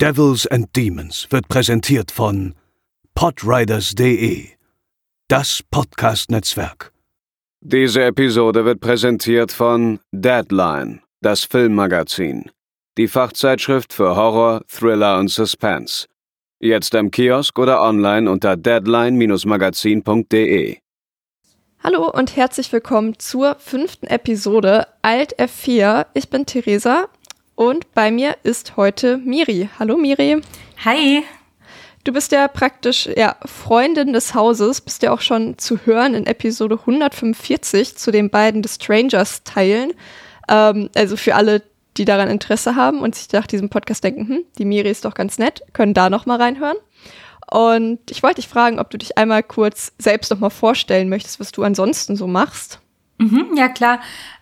Devils and Demons wird präsentiert von podriders.de, das Podcast-Netzwerk. Diese Episode wird präsentiert von Deadline, das Filmmagazin, die Fachzeitschrift für Horror, Thriller und Suspense. Jetzt im Kiosk oder online unter deadline-magazin.de. Hallo und herzlich willkommen zur fünften Episode Alt F4. Ich bin Theresa und bei mir ist heute Miri. Hallo Miri. Hi. Du bist ja praktisch ja, Freundin des Hauses, bist ja auch schon zu hören in Episode 145 zu den beiden The Strangers Teilen. Ähm, also für alle, die daran Interesse haben und sich nach diesem Podcast denken, hm, die Miri ist doch ganz nett, können da noch mal reinhören. Und ich wollte dich fragen, ob du dich einmal kurz selbst noch mal vorstellen möchtest, was du ansonsten so machst. Mhm, ja, klar.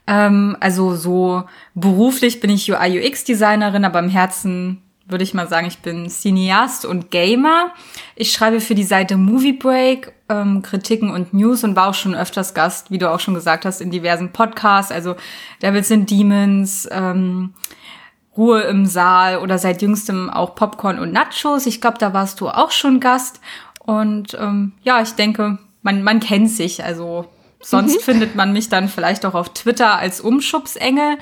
Ähm, also so beruflich bin ich UI UX Designerin, aber im Herzen würde ich mal sagen, ich bin Cineast und Gamer. Ich schreibe für die Seite Movie Break ähm, Kritiken und News und war auch schon öfters Gast, wie du auch schon gesagt hast, in diversen Podcasts, also Devils and Demons, ähm, Ruhe im Saal oder seit jüngstem auch Popcorn und Nachos. Ich glaube, da warst du auch schon Gast. Und ähm, ja, ich denke, man, man kennt sich. Also sonst mhm. findet man mich dann vielleicht auch auf Twitter als Umschubsengel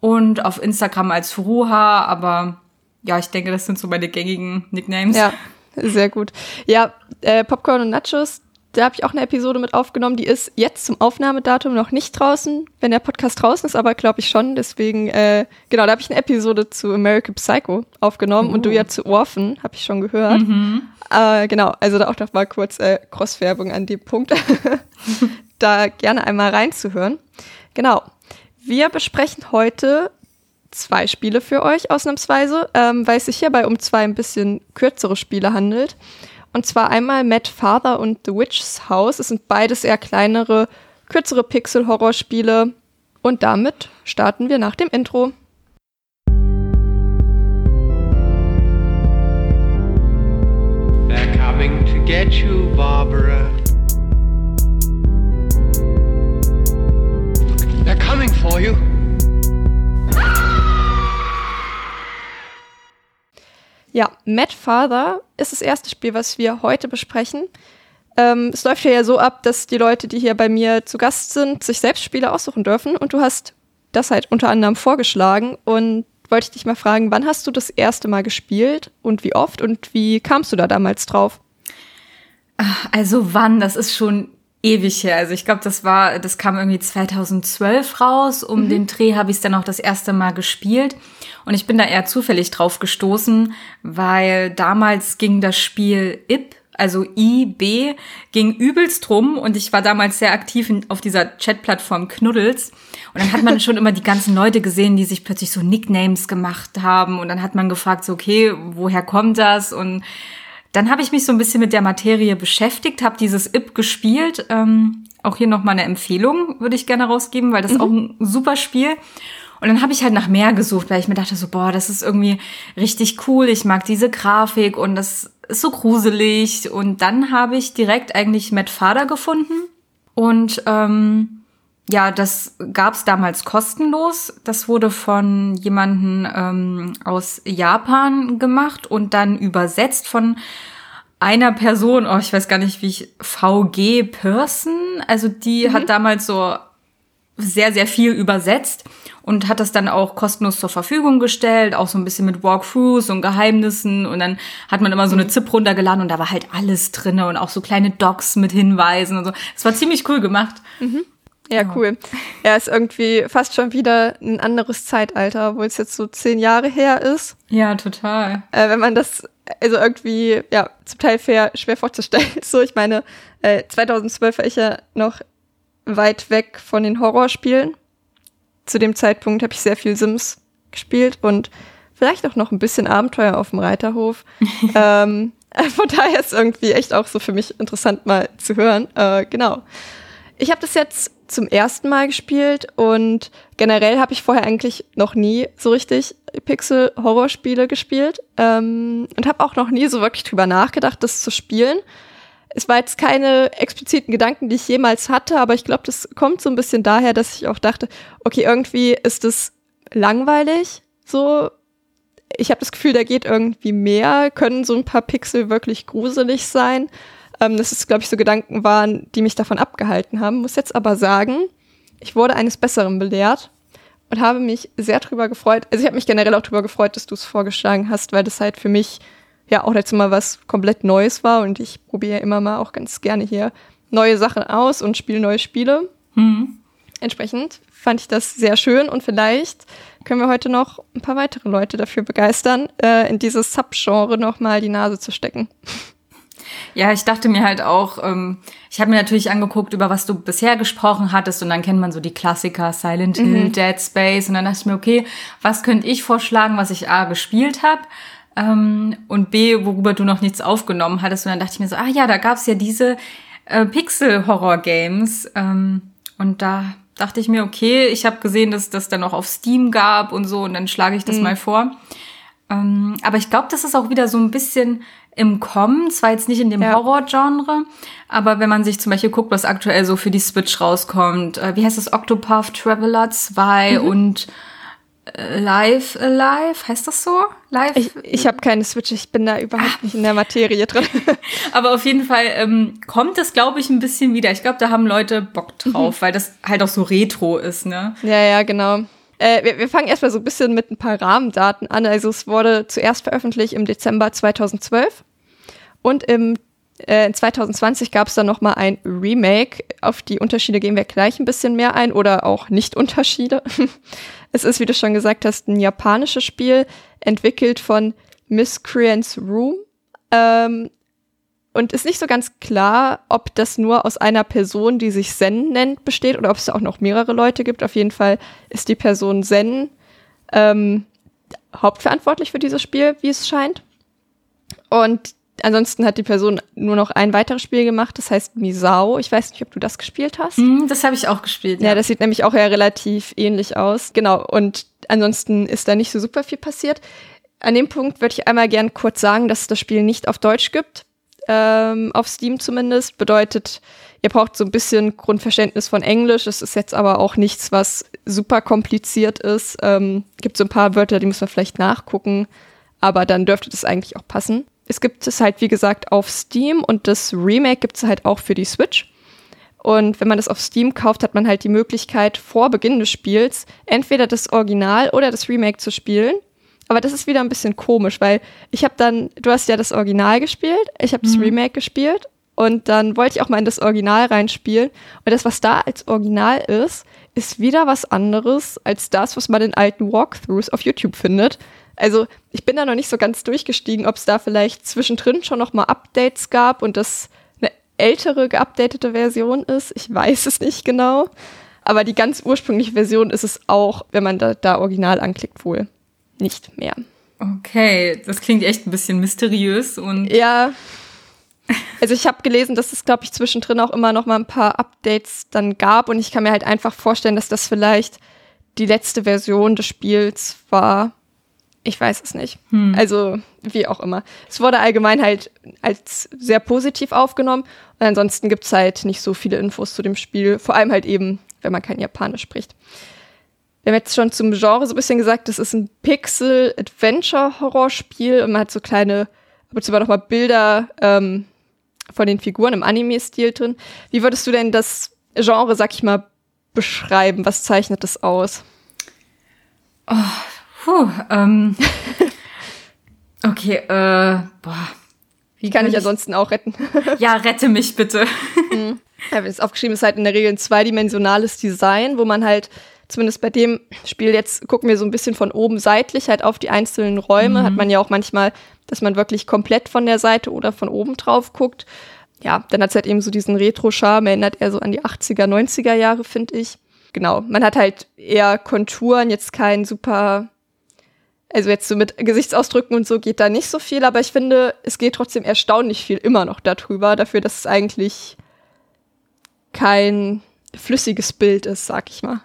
und auf Instagram als Furuha. Aber ja, ich denke, das sind so meine gängigen Nicknames. Ja, sehr gut. Ja, äh, Popcorn und Nachos, da habe ich auch eine Episode mit aufgenommen. Die ist jetzt zum Aufnahmedatum noch nicht draußen, wenn der Podcast draußen ist, aber glaube ich schon. Deswegen, äh, genau, da habe ich eine Episode zu American Psycho aufgenommen uh. und du ja zu Orphan, habe ich schon gehört. Mhm. Äh, genau, also da auch noch mal kurz äh, Crosswerbung an dem Punkt. da gerne einmal reinzuhören. Genau. Wir besprechen heute zwei Spiele für euch ausnahmsweise, ähm, weil es sich hierbei um zwei ein bisschen kürzere Spiele handelt. Und zwar einmal Mad Father und The Witch's House. Es sind beides eher kleinere, kürzere Pixel-Horror-Spiele. Und damit starten wir nach dem Intro. They're coming to get you, Barbara. They're coming for you. Ja, Mad Father ist das erste Spiel, was wir heute besprechen. Ähm, es läuft ja so ab, dass die Leute, die hier bei mir zu Gast sind, sich selbst Spiele aussuchen dürfen. Und du hast das halt unter anderem vorgeschlagen. Und wollte ich dich mal fragen, wann hast du das erste Mal gespielt und wie oft und wie kamst du da damals drauf? Also wann, das ist schon ewig her. Also ich glaube, das war, das kam irgendwie 2012 raus. Um mhm. den Dreh habe ich es dann auch das erste Mal gespielt. Und ich bin da eher zufällig drauf gestoßen, weil damals ging das Spiel IP, also IB, ging übelst rum und ich war damals sehr aktiv in, auf dieser Chatplattform Knuddels. Und dann hat man schon immer die ganzen Leute gesehen, die sich plötzlich so Nicknames gemacht haben. Und dann hat man gefragt, so, okay, woher kommt das? Und dann habe ich mich so ein bisschen mit der Materie beschäftigt, habe dieses IP gespielt. Ähm, auch hier nochmal eine Empfehlung würde ich gerne rausgeben, weil das mhm. auch ein super Spiel. Und dann habe ich halt nach mehr gesucht, weil ich mir dachte so, boah, das ist irgendwie richtig cool. Ich mag diese Grafik und das ist so gruselig. Und dann habe ich direkt eigentlich Matt Fader gefunden. Und ähm, ja, das gab's damals kostenlos. Das wurde von jemanden ähm, aus Japan gemacht und dann übersetzt von einer Person, oh, ich weiß gar nicht, wie ich, VG Person, also die mhm. hat damals so sehr, sehr viel übersetzt und hat das dann auch kostenlos zur Verfügung gestellt, auch so ein bisschen mit Walkthroughs und Geheimnissen und dann hat man immer so eine mhm. ZIP runtergeladen und da war halt alles drinne und auch so kleine Docs mit Hinweisen und so. Es war ziemlich cool gemacht. Mhm. Ja, cool. Ja, ist irgendwie fast schon wieder ein anderes Zeitalter, wo es jetzt so zehn Jahre her ist. Ja, total. Äh, wenn man das also irgendwie, ja, zum Teil fair, schwer vorzustellen. So, ich meine, äh, 2012 war ich ja noch weit weg von den Horrorspielen. Zu dem Zeitpunkt habe ich sehr viel Sims gespielt und vielleicht auch noch ein bisschen Abenteuer auf dem Reiterhof. ähm, von daher ist irgendwie echt auch so für mich interessant mal zu hören. Äh, genau. Ich habe das jetzt zum ersten Mal gespielt und generell habe ich vorher eigentlich noch nie so richtig Pixel-Horrorspiele gespielt ähm, und habe auch noch nie so wirklich drüber nachgedacht, das zu spielen. Es war jetzt keine expliziten Gedanken, die ich jemals hatte, aber ich glaube, das kommt so ein bisschen daher, dass ich auch dachte, okay, irgendwie ist es langweilig, so. Ich habe das Gefühl, da geht irgendwie mehr, können so ein paar Pixel wirklich gruselig sein. Ähm, das ist, glaube ich, so Gedanken waren, die mich davon abgehalten haben. Muss jetzt aber sagen, ich wurde eines Besseren belehrt und habe mich sehr drüber gefreut. Also ich habe mich generell auch drüber gefreut, dass du es vorgeschlagen hast, weil das halt für mich ja auch jetzt mal was komplett Neues war und ich probiere immer mal auch ganz gerne hier neue Sachen aus und spiele neue Spiele. Mhm. Entsprechend fand ich das sehr schön und vielleicht können wir heute noch ein paar weitere Leute dafür begeistern, äh, in dieses Subgenre nochmal die Nase zu stecken. Ja, ich dachte mir halt auch, ähm, ich habe mir natürlich angeguckt, über was du bisher gesprochen hattest und dann kennt man so die Klassiker Silent Hill, mhm. Dead Space und dann dachte ich mir, okay, was könnte ich vorschlagen, was ich A gespielt habe ähm, und B, worüber du noch nichts aufgenommen hattest und dann dachte ich mir so, ah ja, da gab's ja diese äh, Pixel-Horror-Games ähm, und da dachte ich mir, okay, ich habe gesehen, dass das dann auch auf Steam gab und so und dann schlage ich das mhm. mal vor. Ähm, aber ich glaube, das ist auch wieder so ein bisschen im Kommen, zwar jetzt nicht in dem ja. Horror-Genre, aber wenn man sich zum Beispiel guckt, was aktuell so für die Switch rauskommt, äh, wie heißt das, Octopath Traveler 2 mhm. und äh, Live Alive, heißt das so? Live? Ich, ich habe keine Switch, ich bin da überhaupt ah. nicht in der Materie drin. Aber auf jeden Fall ähm, kommt das, glaube ich, ein bisschen wieder. Ich glaube, da haben Leute Bock drauf, mhm. weil das halt auch so retro ist, ne? Ja, ja, genau. Äh, wir, wir fangen erstmal so ein bisschen mit ein paar Rahmendaten an. Also es wurde zuerst veröffentlicht im Dezember 2012 und im äh, 2020 gab es dann noch mal ein Remake. Auf die Unterschiede gehen wir gleich ein bisschen mehr ein oder auch Nicht-Unterschiede. es ist, wie du schon gesagt hast, ein japanisches Spiel, entwickelt von Miscreants Room. Ähm, und ist nicht so ganz klar, ob das nur aus einer Person, die sich Zen nennt, besteht oder ob es auch noch mehrere Leute gibt. Auf jeden Fall ist die Person Zen ähm, hauptverantwortlich für dieses Spiel, wie es scheint. Und ansonsten hat die Person nur noch ein weiteres Spiel gemacht, das heißt Misao. Ich weiß nicht, ob du das gespielt hast. Mm, das habe ich auch gespielt. Ja. ja, das sieht nämlich auch ja relativ ähnlich aus. Genau, und ansonsten ist da nicht so super viel passiert. An dem Punkt würde ich einmal gern kurz sagen, dass es das Spiel nicht auf Deutsch gibt ähm, auf Steam zumindest. Bedeutet, ihr braucht so ein bisschen Grundverständnis von Englisch. Es ist jetzt aber auch nichts, was super kompliziert ist. Ähm, gibt so ein paar Wörter, die muss man vielleicht nachgucken, aber dann dürfte das eigentlich auch passen. Es gibt es halt, wie gesagt, auf Steam und das Remake gibt es halt auch für die Switch. Und wenn man das auf Steam kauft, hat man halt die Möglichkeit, vor Beginn des Spiels entweder das Original oder das Remake zu spielen. Aber das ist wieder ein bisschen komisch, weil ich habe dann, du hast ja das Original gespielt, ich habe das mhm. Remake gespielt und dann wollte ich auch mal in das Original reinspielen. Und das, was da als Original ist, ist wieder was anderes als das, was man in alten Walkthroughs auf YouTube findet. Also ich bin da noch nicht so ganz durchgestiegen, ob es da vielleicht zwischendrin schon noch mal Updates gab und das eine ältere geupdatete Version ist. Ich weiß es nicht genau. Aber die ganz ursprüngliche Version ist es auch, wenn man da, da original anklickt wohl nicht mehr. Okay, das klingt echt ein bisschen mysteriös und. Ja. Also ich habe gelesen, dass es, glaube ich, zwischendrin auch immer noch mal ein paar Updates dann gab und ich kann mir halt einfach vorstellen, dass das vielleicht die letzte Version des Spiels war. Ich weiß es nicht. Hm. Also wie auch immer. Es wurde allgemein halt als sehr positiv aufgenommen und ansonsten gibt es halt nicht so viele Infos zu dem Spiel, vor allem halt eben, wenn man kein Japanisch spricht wir haben jetzt schon zum Genre so ein bisschen gesagt, das ist ein Pixel-Adventure-Horrorspiel und man hat so kleine, aber sogar noch mal Bilder ähm, von den Figuren im Anime-Stil drin. Wie würdest du denn das Genre, sag ich mal, beschreiben? Was zeichnet das aus? Oh, puh, ähm. okay, äh, boah. Wie kann ich ansonsten auch retten? ja, rette mich bitte. mhm. Ja, wenn es aufgeschrieben ist, halt in der Regel ein zweidimensionales Design, wo man halt zumindest bei dem Spiel jetzt gucken wir so ein bisschen von oben seitlich halt auf die einzelnen Räume. Mhm. Hat man ja auch manchmal, dass man wirklich komplett von der Seite oder von oben drauf guckt. Ja, dann hat es halt eben so diesen Retro-Charme, erinnert eher so an die 80er, 90er Jahre, finde ich. Genau, man hat halt eher Konturen, jetzt kein super, also jetzt so mit Gesichtsausdrücken und so geht da nicht so viel, aber ich finde, es geht trotzdem erstaunlich viel immer noch darüber, dafür, dass es eigentlich kein flüssiges Bild ist, sag ich mal.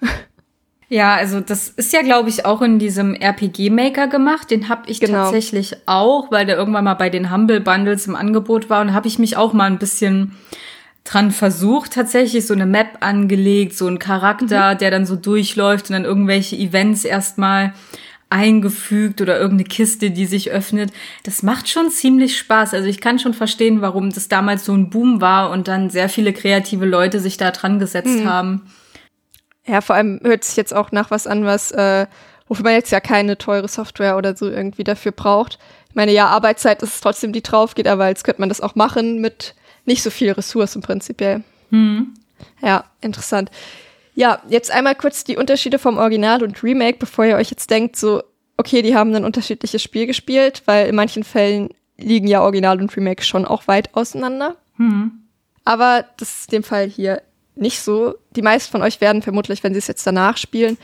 Ja, also das ist ja, glaube ich, auch in diesem RPG-Maker gemacht. Den habe ich genau. tatsächlich auch, weil der irgendwann mal bei den Humble Bundles im Angebot war. Und habe ich mich auch mal ein bisschen dran versucht, tatsächlich so eine Map angelegt, so ein Charakter, mhm. der dann so durchläuft und dann irgendwelche Events erstmal eingefügt oder irgendeine Kiste, die sich öffnet. Das macht schon ziemlich Spaß. Also ich kann schon verstehen, warum das damals so ein Boom war und dann sehr viele kreative Leute sich da dran gesetzt mhm. haben. Ja, vor allem hört sich jetzt auch nach was an, was, äh, wofür man jetzt ja keine teure Software oder so irgendwie dafür braucht. Ich meine, ja, Arbeitszeit ist es trotzdem, die drauf geht, aber jetzt könnte man das auch machen mit nicht so viel Ressourcen prinzipiell. Mhm. Ja, interessant. Ja, jetzt einmal kurz die Unterschiede vom Original und Remake, bevor ihr euch jetzt denkt, so, okay, die haben ein unterschiedliches Spiel gespielt, weil in manchen Fällen liegen ja Original und Remake schon auch weit auseinander. Mhm. Aber das ist in dem Fall hier nicht so. Die meisten von euch werden vermutlich, wenn sie es jetzt danach spielen,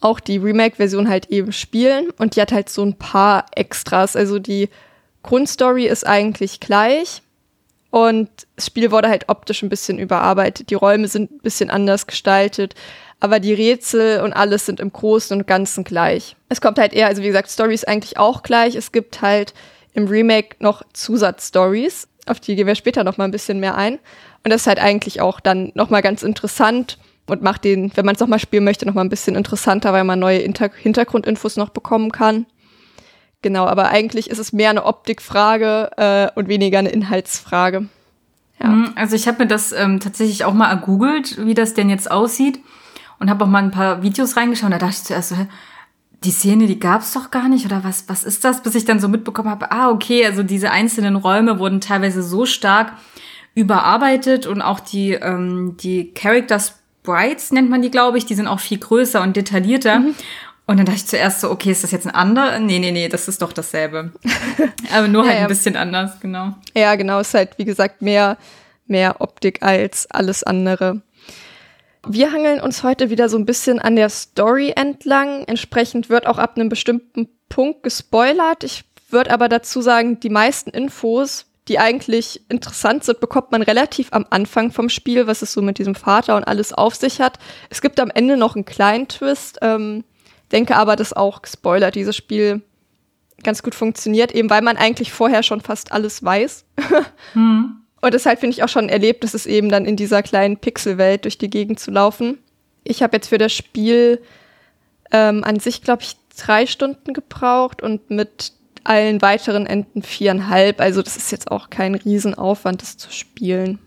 auch die Remake-Version halt eben spielen. Und die hat halt so ein paar Extras. Also die Grundstory ist eigentlich gleich. Und das Spiel wurde halt optisch ein bisschen überarbeitet. Die Räume sind ein bisschen anders gestaltet. Aber die Rätsel und alles sind im Großen und Ganzen gleich. Es kommt halt eher, also wie gesagt, Story ist eigentlich auch gleich. Es gibt halt im Remake noch Zusatzstories. Auf die gehen wir später noch mal ein bisschen mehr ein. Und das ist halt eigentlich auch dann noch mal ganz interessant und macht den, wenn man es noch mal spielen möchte, noch mal ein bisschen interessanter, weil man neue Inter Hintergrundinfos noch bekommen kann. Genau, aber eigentlich ist es mehr eine Optikfrage äh, und weniger eine Inhaltsfrage. Ja. Mhm, also ich habe mir das ähm, tatsächlich auch mal ergoogelt, wie das denn jetzt aussieht und habe auch mal ein paar Videos reingeschaut. Da dachte ich zuerst so, die Szene, die gab es doch gar nicht oder was? Was ist das? Bis ich dann so mitbekommen habe, ah okay, also diese einzelnen Räume wurden teilweise so stark überarbeitet und auch die ähm, die Character Sprites nennt man die, glaube ich, die sind auch viel größer und detaillierter. Mhm. Und dann dachte ich zuerst so, okay, ist das jetzt ein anderer? Nee, nee, nee, das ist doch dasselbe. Aber nur halt ja, ja. ein bisschen anders, genau. Ja, genau, ist halt, wie gesagt, mehr, mehr Optik als alles andere. Wir hangeln uns heute wieder so ein bisschen an der Story entlang. Entsprechend wird auch ab einem bestimmten Punkt gespoilert. Ich würde aber dazu sagen, die meisten Infos, die eigentlich interessant sind, bekommt man relativ am Anfang vom Spiel, was es so mit diesem Vater und alles auf sich hat. Es gibt am Ende noch einen kleinen Twist. Ähm, denke aber, dass auch gespoilert dieses Spiel ganz gut funktioniert, eben weil man eigentlich vorher schon fast alles weiß. hm. Und deshalb finde ich auch schon erlebt, dass es eben dann in dieser kleinen Pixelwelt durch die Gegend zu laufen. Ich habe jetzt für das Spiel ähm, an sich, glaube ich, drei Stunden gebraucht und mit allen weiteren Enden viereinhalb. Also das ist jetzt auch kein Riesenaufwand, das zu spielen.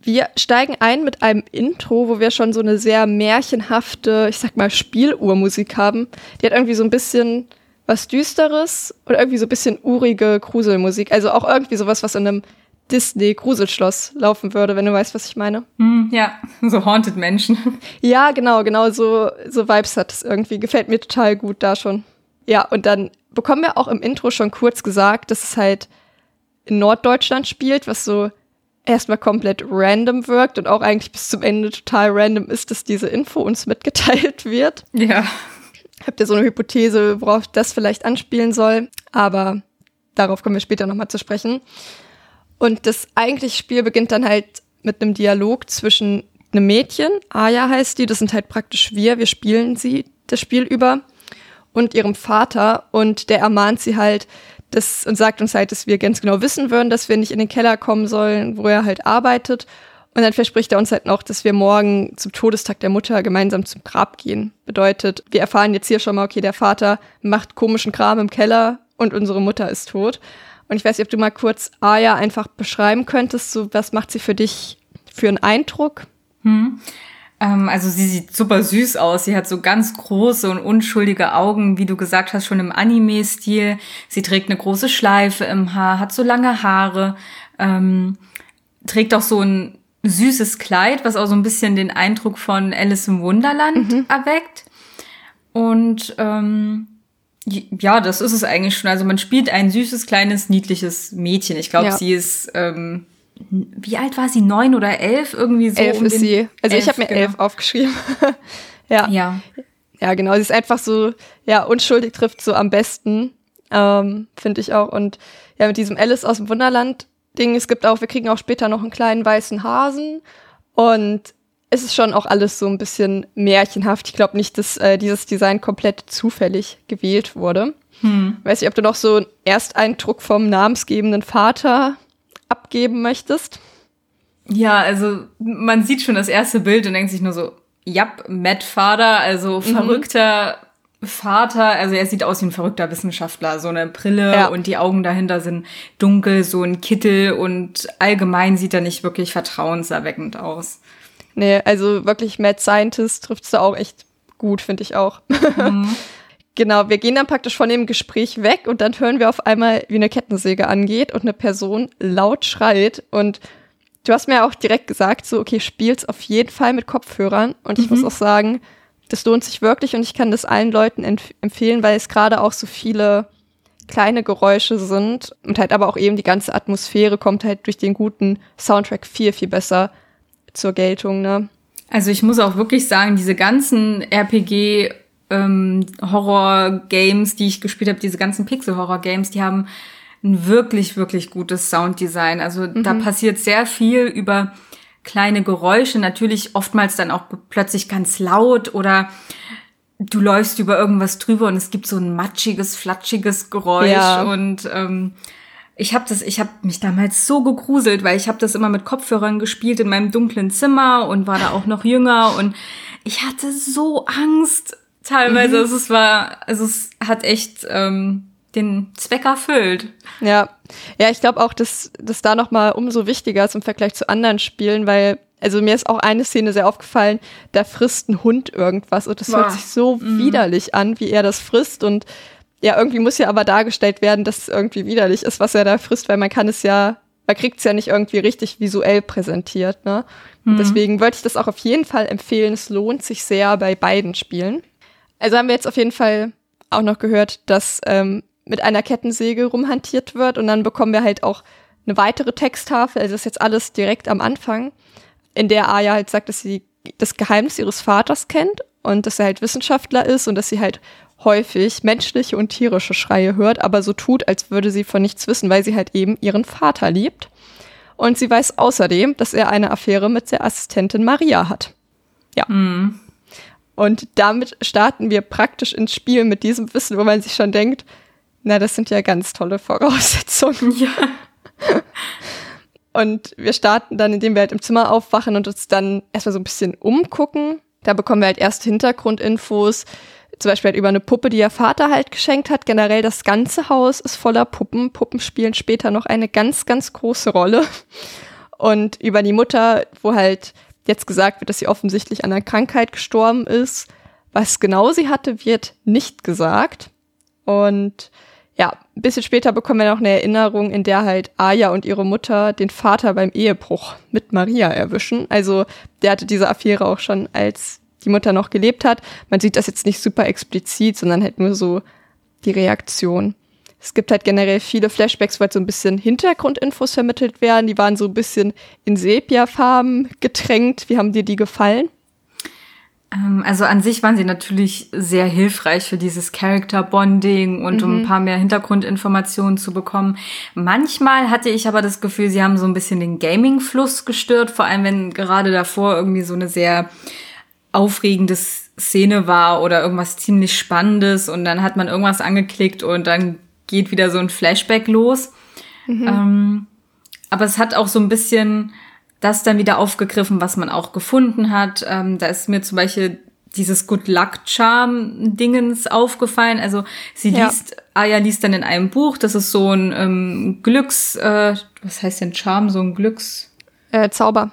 Wir steigen ein mit einem Intro, wo wir schon so eine sehr märchenhafte, ich sag mal, Spieluhrmusik haben. Die hat irgendwie so ein bisschen was Düsteres oder irgendwie so ein bisschen urige Gruselmusik. Also auch irgendwie sowas, was in einem Disney-Gruselschloss laufen würde, wenn du weißt, was ich meine. Mm, ja, so Haunted Menschen. Ja, genau, genau, so, so Vibes hat es irgendwie. Gefällt mir total gut da schon. Ja, und dann bekommen wir auch im Intro schon kurz gesagt, dass es halt in Norddeutschland spielt, was so erstmal komplett random wirkt und auch eigentlich bis zum Ende total random ist, dass diese Info uns mitgeteilt wird. Ja. Habt ihr so eine Hypothese, worauf das vielleicht anspielen soll? Aber darauf kommen wir später nochmal zu sprechen. Und das eigentliche Spiel beginnt dann halt mit einem Dialog zwischen einem Mädchen, Aya heißt die, das sind halt praktisch wir, wir spielen sie das Spiel über, und ihrem Vater. Und der ermahnt sie halt, das und sagt uns halt, dass wir ganz genau wissen würden, dass wir nicht in den Keller kommen sollen, wo er halt arbeitet. Und dann verspricht er uns halt noch, dass wir morgen zum Todestag der Mutter gemeinsam zum Grab gehen. Bedeutet, wir erfahren jetzt hier schon mal, okay, der Vater macht komischen Kram im Keller und unsere Mutter ist tot. Und ich weiß nicht, ob du mal kurz Aya einfach beschreiben könntest, so was macht sie für dich für einen Eindruck? Hm. Ähm, also sie sieht super süß aus. Sie hat so ganz große und unschuldige Augen, wie du gesagt hast, schon im Anime-Stil. Sie trägt eine große Schleife im Haar, hat so lange Haare, ähm, trägt auch so ein süßes Kleid, was auch so ein bisschen den Eindruck von Alice im Wunderland mhm. erweckt. Und ähm, ja, das ist es eigentlich schon. Also man spielt ein süßes, kleines, niedliches Mädchen. Ich glaube, ja. sie ist ähm, wie alt war sie? Neun oder elf? Irgendwie so. Elf um ist sie. Also elf, ich habe mir genau. elf aufgeschrieben. ja. Ja. Ja, genau. Sie ist einfach so, ja, unschuldig trifft so am besten, ähm, finde ich auch. Und ja, mit diesem Alice aus dem Wunderland-Ding, es gibt auch, wir kriegen auch später noch einen kleinen weißen Hasen. Und es ist schon auch alles so ein bisschen märchenhaft. Ich glaube nicht, dass äh, dieses Design komplett zufällig gewählt wurde. Hm. Weiß nicht, ob du noch so einen Ersteindruck vom namensgebenden Vater abgeben möchtest? Ja, also man sieht schon das erste Bild und denkt sich nur so, ja, Matt Vater, also mhm. verrückter Vater, also er sieht aus wie ein verrückter Wissenschaftler, so eine Brille Ja. und die Augen dahinter sind dunkel, so ein Kittel und allgemein sieht er nicht wirklich vertrauenserweckend aus. Nee, also wirklich Mad Scientist trifft's da auch echt gut, finde ich auch. genau, wir gehen dann praktisch von dem Gespräch weg und dann hören wir auf einmal, wie eine Kettensäge angeht und eine Person laut schreit. Und du hast mir auch direkt gesagt, so, okay, spiel's auf jeden Fall mit Kopfhörern. Und ich muss auch sagen, das lohnt sich wirklich und ich kann das allen Leuten empf empfehlen, weil es gerade auch so viele kleine Geräusche sind und halt aber auch eben die ganze Atmosphäre kommt halt durch den guten Soundtrack viel, viel besser zur Geltung, ne? Also ich muss auch wirklich sagen, diese ganzen RPG ähm, Horror-Games, die ich gespielt habe, diese ganzen Pixel-Horror-Games, die haben ein wirklich, wirklich gutes Sounddesign. Also da passiert sehr viel über kleine Geräusche, natürlich oftmals dann auch plötzlich ganz laut oder du läufst über irgendwas drüber und es gibt so ein matschiges, flatschiges Geräusch Ja. und ähm, ich habe das, ich habe mich damals so gegruselt, weil ich habe das immer mit Kopfhörern gespielt in meinem dunklen Zimmer und war da auch noch jünger und ich hatte so Angst teilweise. Also es war, also es hat echt ähm, den Zweck erfüllt. Ja, ja, ich glaube auch, dass das da noch mal umso wichtiger ist im Vergleich zu anderen Spielen, weil also mir ist auch eine Szene sehr aufgefallen, da frisst ein Hund irgendwas und das hört Boah. sich so widerlich an, wie er das frisst und ja, irgendwie muss ja aber dargestellt werden, dass es irgendwie widerlich ist, was er da frisst, weil man kann es ja, man kriegt es ja nicht irgendwie richtig visuell präsentiert, ne? Und Deswegen wollte ich das auch auf jeden Fall empfehlen. Es lohnt sich sehr bei beiden Spielen. Also haben wir jetzt auf jeden Fall auch noch gehört, dass ähm, mit einer Kettensäge rumhantiert wird und dann bekommen wir halt auch eine weitere Texttafel, also das ist jetzt alles direkt am Anfang, in der Aya halt sagt, dass sie das Geheimnis ihres Vaters kennt und dass er halt Wissenschaftler ist und dass sie halt häufig menschliche und tierische Schreie hört, aber so tut, als würde sie von nichts wissen, weil sie halt eben ihren Vater liebt. Und sie weiß außerdem, dass er eine Affäre mit der Assistentin Maria hat. Ja. Und damit starten wir praktisch ins Spiel mit diesem Wissen, wo man sich schon denkt, na, das sind ja ganz tolle Voraussetzungen. Ja. Und wir starten dann, indem wir halt im Zimmer aufwachen und uns dann erstmal so ein bisschen umgucken. Da bekommen wir halt erste Hintergrundinfos, zum Beispiel halt über eine Puppe, die ihr Vater halt geschenkt hat. Generell das ganze Haus ist voller Puppen. Puppen spielen später noch eine ganz, ganz große Rolle. Und über die Mutter, wo halt jetzt gesagt wird, dass sie offensichtlich an einer Krankheit gestorben ist. Was genau sie hatte, wird nicht gesagt. Und ja, ein bisschen später bekommen wir noch eine Erinnerung, in der halt Aya und ihre Mutter den Vater beim Ehebruch mit Maria erwischen. Also der hatte diese Affäre auch schon, als die Mutter noch gelebt hat. Man sieht das jetzt nicht super explizit, sondern halt nur so die Reaktion. Es gibt halt generell viele Flashbacks, wo halt so ein bisschen Hintergrundinfos vermittelt werden. Die waren so ein bisschen in Sepia-Farben getränkt. Wie haben dir die gefallen? Ähm, Also an sich waren sie natürlich sehr hilfreich für dieses Character Bonding und um ein paar mehr Hintergrundinformationen zu bekommen. Manchmal hatte ich aber das Gefühl, sie haben so ein bisschen den Gaming-Fluss gestört, vor allem wenn gerade davor irgendwie so eine sehr aufregende Szene war oder irgendwas ziemlich Spannendes und dann hat man irgendwas angeklickt und dann geht wieder so ein Flashback los. Ähm, aber es hat auch so ein bisschen das dann wieder aufgegriffen, was man auch gefunden hat. Ähm, da ist mir zum Beispiel dieses Good Luck Charm Dingens aufgefallen. Also sie Ja. liest, Aya liest dann in einem Buch, das ist so ein ähm, Glücks, äh, was heißt denn Charm, so ein Glücks, Äh, Zauber.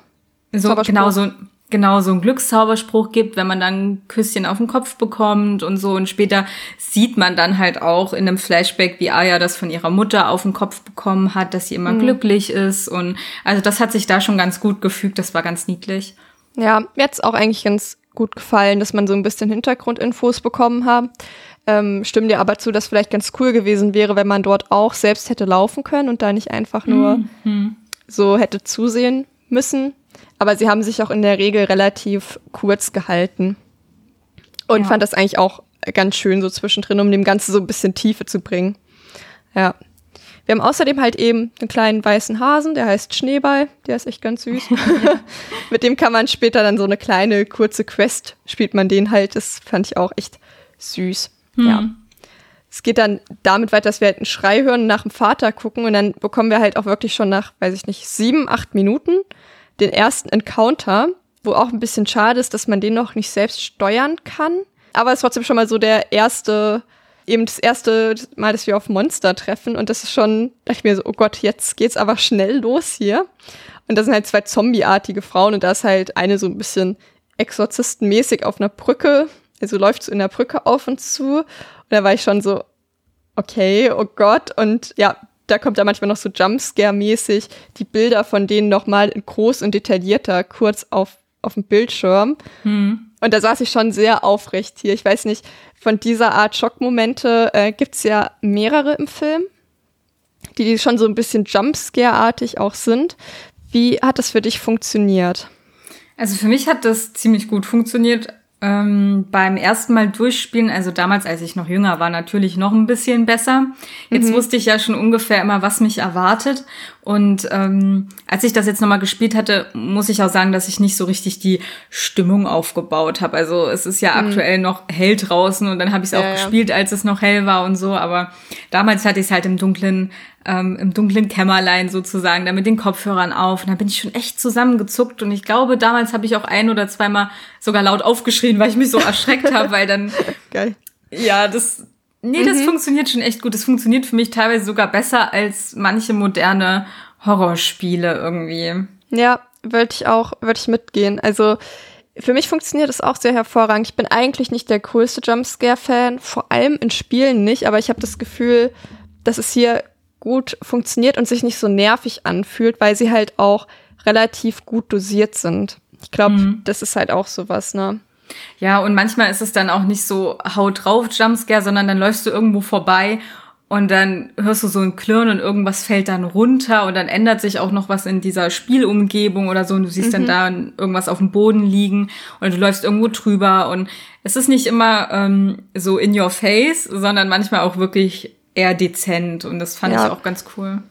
so, genau so, genau so ein Glückszauberspruch gibt, wenn man dann ein Küsschen auf den Kopf bekommt und so. Und später sieht man dann halt auch in einem Flashback, wie Aya das von ihrer Mutter auf den Kopf bekommen hat, dass sie immer glücklich ist. Und also das hat sich da schon ganz gut gefügt. Das war ganz niedlich. Ja, mir hat's auch eigentlich ganz gut gefallen, dass man so ein bisschen Hintergrundinfos bekommen hat. Ähm, stimme dir aber zu, dass vielleicht ganz cool gewesen wäre, wenn man dort auch selbst hätte laufen können und da nicht einfach nur so hätte zusehen müssen. Aber sie haben sich auch in der Regel relativ kurz gehalten. Und Ja. fand das eigentlich auch ganz schön so zwischendrin, um dem Ganzen so ein bisschen Tiefe zu bringen. Ja. Wir haben außerdem halt eben einen kleinen weißen Hasen, der heißt Schneeball, der ist echt ganz süß. Mit dem kann man später dann so eine kleine kurze Quest spielt man den halt. Das fand ich auch echt süß. Ja. Es geht dann damit weiter, dass wir halt einen Schrei hören und nach dem Vater gucken und dann bekommen wir halt auch wirklich schon nach, weiß ich nicht, sieben, acht Minuten den ersten Encounter, wo auch ein bisschen schade ist, dass man den noch nicht selbst steuern kann. aber es ist trotzdem schon mal so der erste, eben das erste Mal, dass wir auf Monster treffen. Und das ist schon, dachte ich mir so, oh Gott, jetzt geht's aber schnell los hier. Und da sind halt zwei zombieartige Frauen und da ist halt eine so ein bisschen exorzistenmäßig auf einer Brücke. Also läuft so in der Brücke auf und zu. Und da war ich schon so, okay, oh Gott. Und ja, da kommt da manchmal noch so Jumpscare-mäßig die Bilder von denen nochmal in groß und detaillierter kurz auf, auf dem Bildschirm. Hm. Und da saß ich schon sehr aufrecht hier. Ich weiß nicht, von dieser Art Schockmomente äh, gibt's ja mehrere im Film, die schon so ein bisschen Jumpscare-artig auch sind. Wie hat das für dich funktioniert? Also für mich hat das ziemlich gut funktioniert. Ähm, beim ersten Mal durchspielen, also damals, als ich noch jünger war, natürlich noch ein bisschen besser. Jetzt Mhm. wusste ich ja schon ungefähr immer, was mich erwartet. Und ähm, als ich das jetzt nochmal gespielt hatte, muss ich auch sagen, dass ich nicht so richtig die Stimmung aufgebaut habe. Also es ist ja aktuell noch hell draußen und dann habe ich es Mhm. Ja, auch ja. gespielt, als es noch hell war und so. Aber damals hatte ich es halt im dunklen, ähm, im dunklen Kämmerlein sozusagen, da mit den Kopfhörern auf. Und da bin ich schon echt zusammengezuckt. Und ich glaube, damals habe ich auch ein oder zweimal sogar laut aufgeschrien, weil ich mich so erschreckt habe, weil dann Geil. ja, das. Nee, das funktioniert schon echt gut. Das funktioniert für mich teilweise sogar besser als manche moderne Horrorspiele irgendwie. Ja, würde ich auch, würde ich mitgehen. Also für mich funktioniert das auch sehr hervorragend. Ich bin eigentlich nicht der größte Jumpscare-Fan, vor allem in Spielen nicht, aber ich habe das Gefühl, dass es hier gut funktioniert und sich nicht so nervig anfühlt, weil sie halt auch relativ gut dosiert sind. Ich glaube, das ist halt auch sowas, ne? Ja, und manchmal ist es dann auch nicht so haut drauf Jumpscare, sondern dann läufst du irgendwo vorbei und dann hörst du so ein Klirren und irgendwas fällt dann runter und dann ändert sich auch noch was in dieser Spielumgebung oder so und du siehst dann da irgendwas auf dem Boden liegen und du läufst irgendwo drüber und es ist nicht immer ähm, so in your face, sondern manchmal auch wirklich eher dezent und das fand Ja. ich auch ganz cool.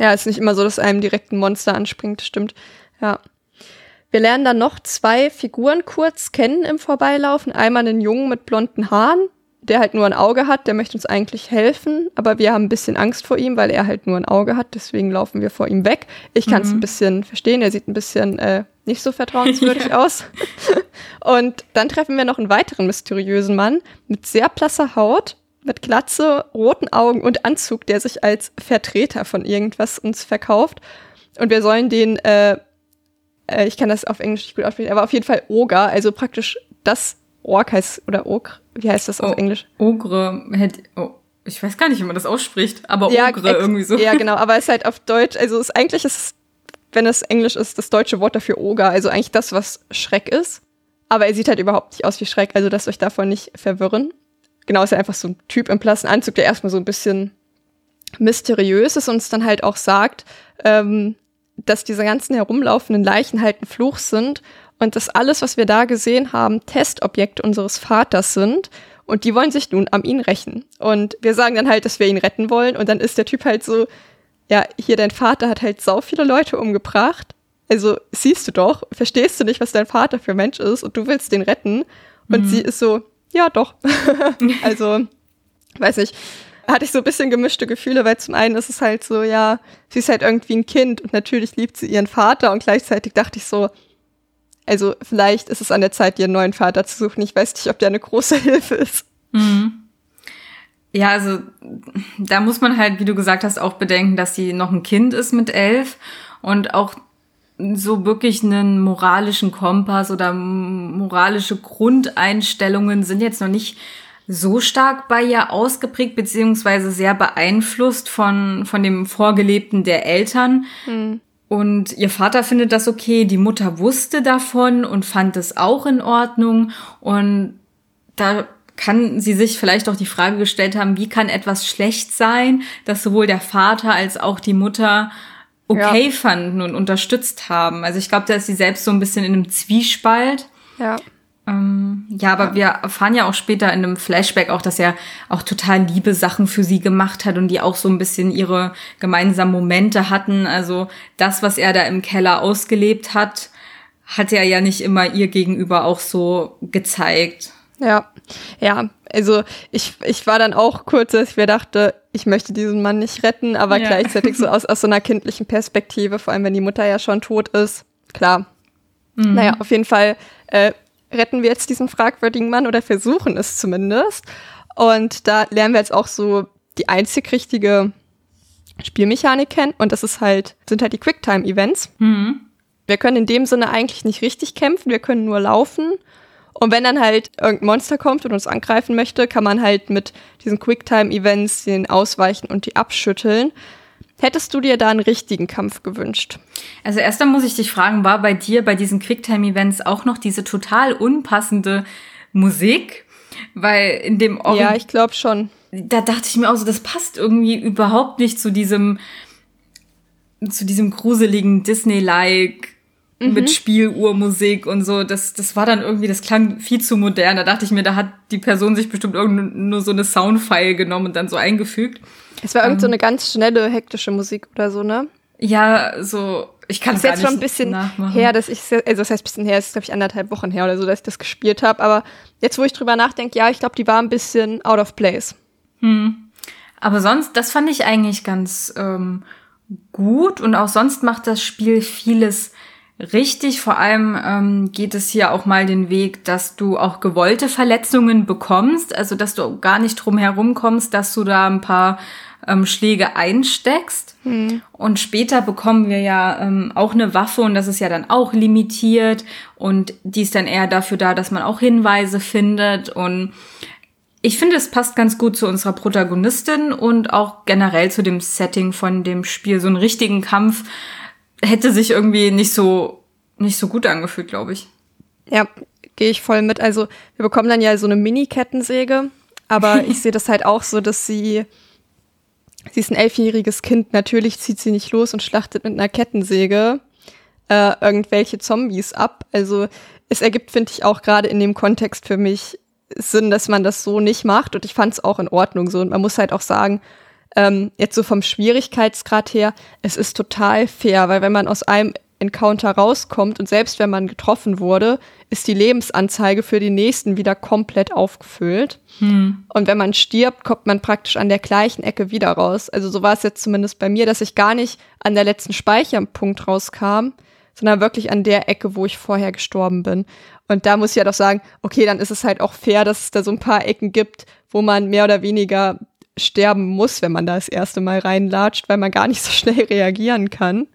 Ja, ist nicht immer so, dass einem direkt ein Monster anspringt, stimmt. Ja. Wir lernen dann noch zwei Figuren kurz kennen im Vorbeilaufen. Einmal einen Jungen mit blonden Haaren, der halt nur ein Auge hat, der möchte uns eigentlich helfen, aber wir haben ein bisschen Angst vor ihm, weil er halt nur ein Auge hat, deswegen laufen wir vor ihm weg. Ich kann es ein bisschen verstehen, er sieht ein bisschen äh, nicht so vertrauenswürdig aus. Und dann treffen wir noch einen weiteren mysteriösen Mann mit sehr blasser Haut, mit Glatze, roten Augen und Anzug, der sich als Vertreter von irgendwas uns verkauft. Und wir sollen den, äh, äh, ich kann das auf Englisch nicht gut aussprechen, aber auf jeden Fall Oga, also praktisch das Ork heißt, oder Ogre, wie heißt das auf Oh, Englisch? Ogre hätte, oh, ich weiß gar nicht, wie man das ausspricht, aber Ogre ex- irgendwie so. Ja, genau, aber es ist halt auf Deutsch, also es ist eigentlich ist es, wenn es Englisch ist, das deutsche Wort dafür Oga, also eigentlich das, was Schreck ist. Aber er sieht halt überhaupt nicht aus wie Schreck, also lasst euch davon nicht verwirren. Genau, ist ja einfach so ein Typ im blassen Anzug, der erstmal so ein bisschen mysteriös ist und uns dann halt auch sagt, ähm, dass diese ganzen herumlaufenden Leichen halt ein Fluch sind und dass alles, was wir da gesehen haben, Testobjekte unseres Vaters sind und die wollen sich nun an ihn rächen. Und wir sagen dann halt, dass wir ihn retten wollen und dann ist der Typ halt so, ja, hier dein Vater hat halt sau viele Leute umgebracht. Also siehst du doch, verstehst du nicht, was dein Vater für Mensch ist und du willst den retten. Und sie ist so, ja doch. also, weiß nicht, hatte ich so ein bisschen gemischte Gefühle, weil zum einen ist es halt so, ja, sie ist halt irgendwie ein Kind und natürlich liebt sie ihren Vater und gleichzeitig dachte ich so, also vielleicht ist es an der Zeit, ihren neuen Vater zu suchen. Ich weiß nicht, ob der eine große Hilfe ist. Ja, also da muss man halt, wie du gesagt hast, auch bedenken, dass sie noch ein Kind ist mit elf und auch so wirklich einen moralischen Kompass oder moralische Grundeinstellungen sind jetzt noch nicht so stark bei ihr ausgeprägt, beziehungsweise sehr beeinflusst von, von dem Vorgelebten der Eltern. Und ihr Vater findet das okay, die Mutter wusste davon und fand es auch in Ordnung. Und da kann sie sich vielleicht auch die Frage gestellt haben, wie kann etwas schlecht sein, dass sowohl der Vater als auch die Mutter okay Ja. fanden und unterstützt haben. Also ich glaube, da ist sie selbst so ein bisschen in einem Zwiespalt. Ja. Ähm, ja, aber wir erfahren ja auch später in einem Flashback auch, dass er auch total liebe Sachen für sie gemacht hat und die auch so ein bisschen ihre gemeinsamen Momente hatten. Also das, was er da im Keller ausgelebt hat, hat er ja nicht immer ihr gegenüber auch so gezeigt. Ja, ja, also ich, ich war dann auch kurz, dass ich mir dachte, ich möchte diesen Mann nicht retten, aber Ja. gleichzeitig so aus, aus so einer kindlichen Perspektive, vor allem wenn die Mutter ja schon tot ist. Klar. Naja, auf jeden Fall äh, retten wir jetzt diesen fragwürdigen Mann oder versuchen es zumindest. Und da lernen wir jetzt auch so die einzig richtige Spielmechanik kennen und das ist halt, sind halt die Quicktime-Events. Mhm. Wir können in dem Sinne eigentlich nicht richtig kämpfen, wir können nur laufen. Und wenn dann halt irgendein Monster kommt und uns angreifen möchte, kann man halt mit diesen Quicktime-Events den ausweichen und die abschütteln. Hättest du dir da einen richtigen Kampf gewünscht? Also erst einmal muss ich dich fragen, war bei dir bei diesen Quicktime-Events auch noch diese total unpassende Musik? Weil in dem Ori Ja, ich glaube schon. da dachte ich mir auch so, das passt irgendwie überhaupt nicht zu diesem, zu diesem gruseligen Disney-like mit Spieluhrmusik und so. Das, das war dann irgendwie, das klang viel zu modern. Da dachte ich mir, da hat die Person sich bestimmt irgend nur so eine Soundfile genommen und dann so eingefügt. Es war irgend so eine ganz schnelle, hektische Musik oder so, ne? Ja, so, ich kann es jetzt schon ein bisschen nachmachen. her, dass ich, also das heißt ein bisschen her, es ist glaube ich anderthalb Wochen her oder so, dass ich das gespielt habe. Aber jetzt, wo ich drüber nachdenke, ja, ich glaube, die war ein bisschen out of place. Aber sonst, das fand ich eigentlich ganz ähm, gut und auch sonst macht das Spiel vieles richtig. Vor allem ähm, geht es hier auch mal den Weg, dass du auch gewollte Verletzungen bekommst, also dass du gar nicht drum herum kommst, dass du da ein paar ähm, Schläge einsteckst. Und später bekommen wir ja ähm, auch eine Waffe und das ist ja dann auch limitiert und die ist dann eher dafür da, dass man auch Hinweise findet und ich finde, es passt ganz gut zu unserer Protagonistin und auch generell zu dem Setting von dem Spiel. So einen richtigen Kampf hätte sich irgendwie nicht so, nicht so gut angefühlt, glaube ich. Ja, gehe ich voll mit. Also wir bekommen dann ja so eine Mini-Kettensäge, aber ich sehe das halt auch so, dass sie, sie ist ein elfjähriges Kind, natürlich zieht sie nicht los und schlachtet mit einer Kettensäge äh, irgendwelche Zombies ab. Also es ergibt, finde ich, auch gerade in dem Kontext für mich Sinn, dass man das so nicht macht und ich fand es auch in Ordnung so. Und man muss halt auch sagen, ähm, jetzt so vom Schwierigkeitsgrad her, es ist total fair, weil wenn man aus einem Encounter rauskommt und selbst wenn man getroffen wurde, ist die Lebensanzeige für den nächsten wieder komplett aufgefüllt. Und wenn man stirbt, kommt man praktisch an der gleichen Ecke wieder raus. Also so war es jetzt zumindest bei mir, dass ich gar nicht an der letzten Speicherpunkt rauskam, sondern wirklich an der Ecke, wo ich vorher gestorben bin. Und da muss ich ja doch sagen, okay, dann ist es halt auch fair, dass es da so ein paar Ecken gibt, wo man mehr oder weniger sterben muss, wenn man da das erste Mal reinlatscht, weil man gar nicht so schnell reagieren kann.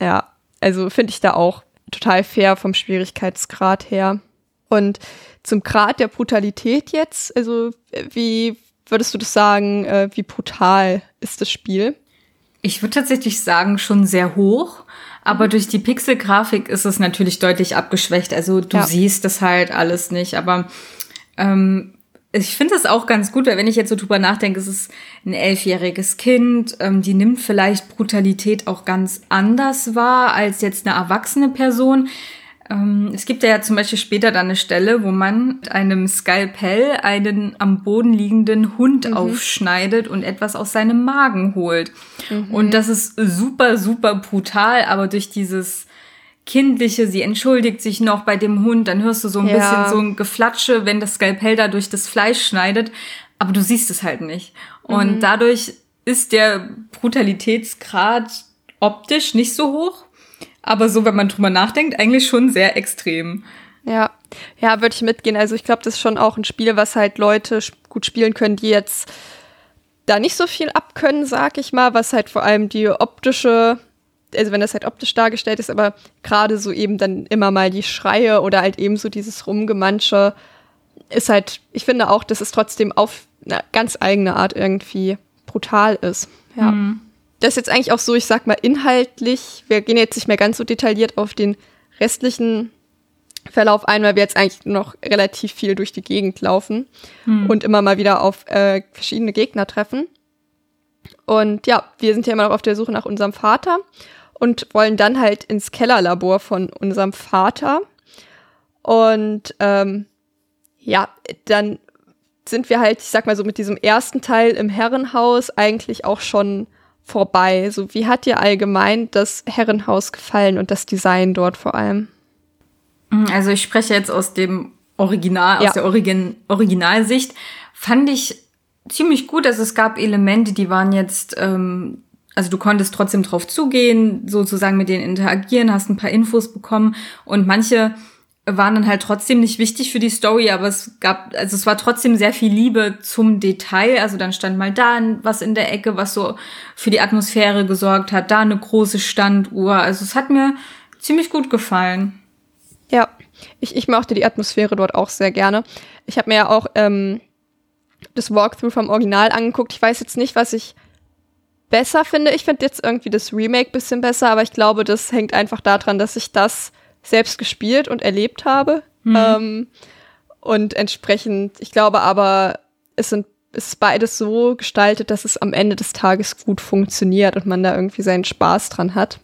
Ja, also finde ich da auch total fair vom Schwierigkeitsgrad her. Und zum Grad der Brutalität jetzt, also äh, wie würdest du das sagen, äh, wie brutal ist das Spiel? Ich würde tatsächlich sagen, schon sehr hoch. Aber durch die Pixelgrafik ist es natürlich deutlich abgeschwächt. Also du Ja. siehst das halt alles nicht. Aber ähm, ich finde das auch ganz gut, weil wenn ich jetzt so drüber nachdenke, es ist ein elfjähriges Kind, ähm, die nimmt vielleicht Brutalität auch ganz anders wahr als jetzt eine erwachsene Person. Ähm, es gibt ja zum Beispiel später dann eine Stelle, wo man mit einem Skalpell einen am Boden liegenden Hund aufschneidet und etwas aus seinem Magen holt. Und das ist super, super brutal, aber durch dieses kindliche, sie entschuldigt sich noch bei dem Hund, dann hörst du so ein Ja. bisschen so ein Geflatsche, wenn das Skalpell da durch das Fleisch schneidet, aber du siehst es halt nicht. Und dadurch ist der Brutalitätsgrad optisch nicht so hoch, aber so, wenn man drüber nachdenkt, eigentlich schon sehr extrem. Ja, ja, würde ich mitgehen. Also ich glaube, das ist schon auch ein Spiel, was halt Leute gut spielen können, die jetzt da nicht so viel abkönnen, sag ich mal, was halt vor allem die optische, also wenn das halt optisch dargestellt ist, aber gerade so eben dann immer mal die Schreie oder halt eben so dieses Rumgemansche ist halt, ich finde auch, dass es trotzdem auf eine ganz eigene Art irgendwie brutal ist. Ja. Das ist jetzt eigentlich auch so, ich sag mal, inhaltlich, wir gehen jetzt nicht mehr ganz so detailliert auf den restlichen Verlauf ein, weil wir jetzt eigentlich noch relativ viel durch die Gegend laufen und immer mal wieder auf äh, verschiedene Gegner treffen. Und ja, wir sind ja immer noch auf der Suche nach unserem Vater und wollen dann halt ins Kellerlabor von unserem Vater. Und ähm, ja, dann sind wir halt, ich sag mal so, mit diesem ersten Teil im Herrenhaus eigentlich auch schon vorbei. So, wie hat dir allgemein das Herrenhaus gefallen und das Design dort vor allem? Also ich spreche jetzt aus dem Original, Ja. aus der Origin Originalsicht. Fand ich ziemlich gut. Also es gab Elemente, die waren jetzt, ähm, also du konntest trotzdem drauf zugehen, sozusagen mit denen interagieren, hast ein paar Infos bekommen und manche waren dann halt trotzdem nicht wichtig für die Story, aber es gab, also es war trotzdem sehr viel Liebe zum Detail. Also dann stand mal da was in der Ecke, was so für die Atmosphäre gesorgt hat, da eine große Standuhr. Also es hat mir ziemlich gut gefallen. Ja, ich, ich mochte die Atmosphäre dort auch sehr gerne. Ich habe mir ja auch ähm, das Walkthrough vom Original angeguckt. Ich weiß jetzt nicht, was ich besser finde. Ich finde jetzt irgendwie das Remake bisschen besser, aber ich glaube, das hängt einfach daran, dass ich das selbst gespielt und erlebt habe. Mhm. Ähm, und entsprechend, ich glaube aber, es sind es ist beides so gestaltet, dass es am Ende des Tages gut funktioniert und man da irgendwie seinen Spaß dran hat.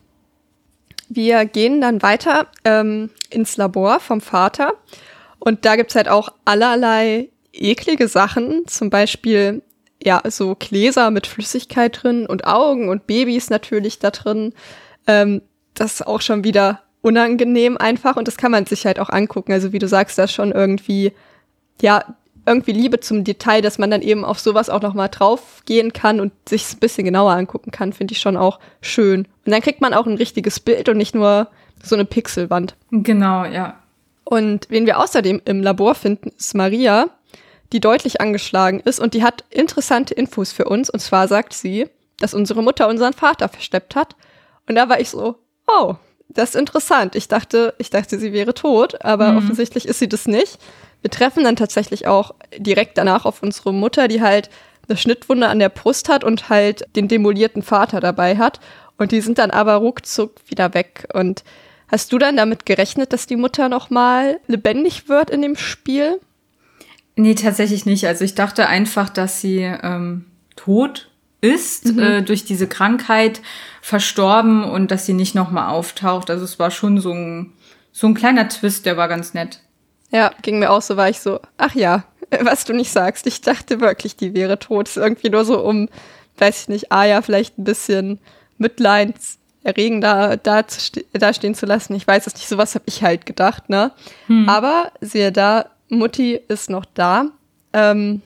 Wir gehen dann weiter ähm, ins Labor vom Vater und da gibt's halt auch allerlei eklige Sachen, zum Beispiel ja so Gläser mit Flüssigkeit drin und Augen und Babys natürlich da drin. Ähm, das ist auch schon wieder unangenehm einfach und das kann man sich halt auch angucken. Also wie du sagst, da ist schon irgendwie, ja, irgendwie Liebe zum Detail, dass man dann eben auf sowas auch nochmal draufgehen kann und sich ein bisschen genauer angucken kann, finde ich schon auch schön. Und dann kriegt man auch ein richtiges Bild und nicht nur so eine Pixelwand. Genau, ja. Und wen wir außerdem im Labor finden, ist Maria, die deutlich angeschlagen ist und die hat interessante Infos für uns. Und zwar sagt sie, dass unsere Mutter unseren Vater versteppt hat. Und da war ich so, oh, das ist interessant. Ich dachte, ich dachte, sie wäre tot, aber mhm. offensichtlich ist sie das nicht. Wir treffen dann tatsächlich auch direkt danach auf unsere Mutter, die halt eine Schnittwunde an der Brust hat und halt den demolierten Vater dabei hat. Und die sind dann aber ruckzuck wieder weg. Und hast du dann damit gerechnet, dass die Mutter nochmal lebendig wird in dem Spiel? Nee, tatsächlich nicht. Also ich dachte einfach, dass sie ähm, tot ist, mhm. äh, durch diese Krankheit verstorben und dass sie nicht nochmal auftaucht. Also es war schon so ein, so ein kleiner Twist, der war ganz nett. Ja, ging mir auch so, war ich so, ach ja, was du nicht sagst. Ich dachte wirklich, die wäre tot. Ist irgendwie nur so um, weiß ich nicht, ah ja, vielleicht ein bisschen mitleidserregender da, da stehen zu lassen. Ich weiß es nicht, sowas habe ich halt gedacht, ne? Hm. Aber siehe da, Mutti ist noch da. Ähm,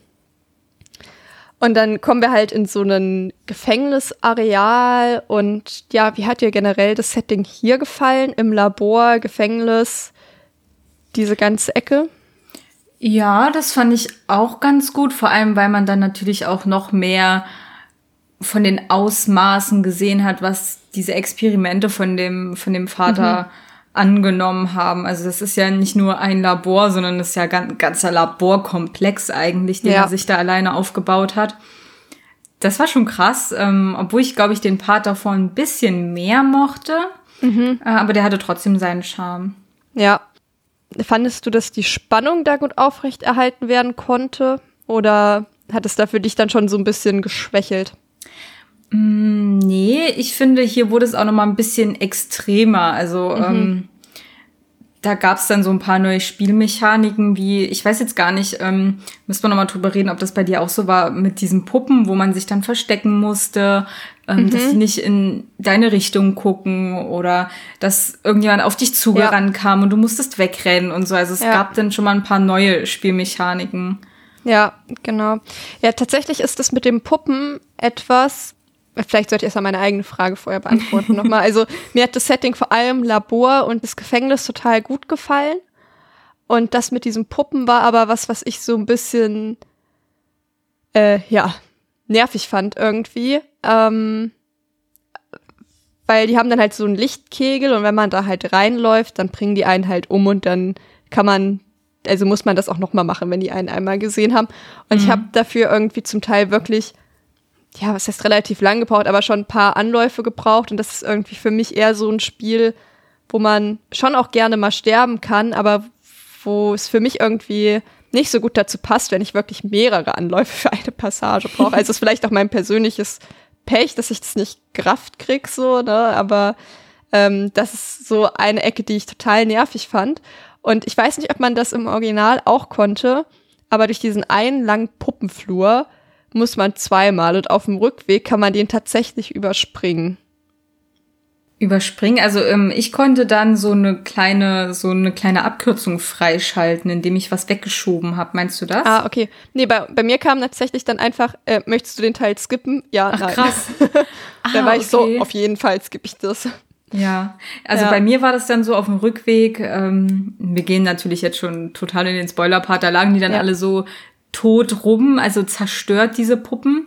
und dann kommen wir halt in so ein Gefängnisareal und ja, wie hat dir generell das Setting hier gefallen? Im Labor, Gefängnis, diese ganze Ecke? Ja, das fand ich auch ganz gut, vor allem weil man dann natürlich auch noch mehr von den Ausmaßen gesehen hat, was diese Experimente von dem, von dem Vater mhm. Angenommen haben. Also das ist ja nicht nur ein Labor, sondern das ist ja ein ganzer Laborkomplex eigentlich, den ja. er sich da alleine aufgebaut hat. Das war schon krass, ähm, obwohl ich, glaube ich, den Part davor ein bisschen mehr mochte. Mhm. Äh, aber der hatte trotzdem seinen Charme. Ja. Fandest du, dass die Spannung da gut aufrechterhalten werden konnte? Oder hat es da für dich dann schon so ein bisschen geschwächelt? Mm, nee, ich finde, hier wurde es auch noch mal ein bisschen extremer. Also mhm. ähm, da gab es dann so ein paar neue Spielmechaniken, wie, ich weiß jetzt gar nicht, ähm, müssen wir noch mal drüber reden, ob das bei dir auch so war, mit diesen Puppen, wo man sich dann verstecken musste, ähm, mhm. dass die nicht in deine Richtung gucken oder dass irgendjemand auf dich zugerannt ja. kam und du musstest wegrennen und so. Also es ja. gab dann schon mal ein paar neue Spielmechaniken. Ja, genau. Ja, tatsächlich ist das mit den Puppen etwas, Vielleicht sollte ich erstmal meine eigene Frage vorher beantworten nochmal. Also mir hat das Setting vor allem Labor und das Gefängnis total gut gefallen. Und das mit diesen Puppen war aber was, was ich so ein bisschen, äh, ja, nervig fand irgendwie. Ähm, weil die haben dann halt so einen Lichtkegel und wenn man da halt reinläuft, dann bringen die einen halt um und dann kann man, also muss man das auch nochmal machen, wenn die einen einmal gesehen haben. Und mhm. ich habe dafür irgendwie zum Teil wirklich ja, was heißt relativ lang gebraucht, aber schon ein paar Anläufe gebraucht. Und das ist irgendwie für mich eher so ein Spiel, wo man schon auch gerne mal sterben kann, aber wo es für mich irgendwie nicht so gut dazu passt, wenn ich wirklich mehrere Anläufe für eine Passage brauche. Also ist vielleicht auch mein persönliches Pech, dass ich das nicht gerafft krieg, so, ne? Aber ähm, das ist so eine Ecke, die ich total nervig fand. Und ich weiß nicht, ob man das im Original auch konnte, aber durch diesen einen langen Puppenflur muss man zweimal und auf dem Rückweg kann man den tatsächlich überspringen. Überspringen? Also ähm, ich konnte dann so eine kleine, so eine kleine Abkürzung freischalten, indem ich was weggeschoben habe. Meinst du das? Ah, okay. Nee, bei, bei mir kam tatsächlich dann einfach, äh, möchtest du den Teil skippen? Ja, Ach, nein. krass. da ah, war ich okay. so, auf jeden Fall skippe ich das. Ja, also Ja. bei mir war das dann so auf dem Rückweg. Ähm, wir gehen natürlich jetzt schon total in den Spoiler-Part. Da lagen die dann Ja. alle so tot rum, also zerstört diese Puppen.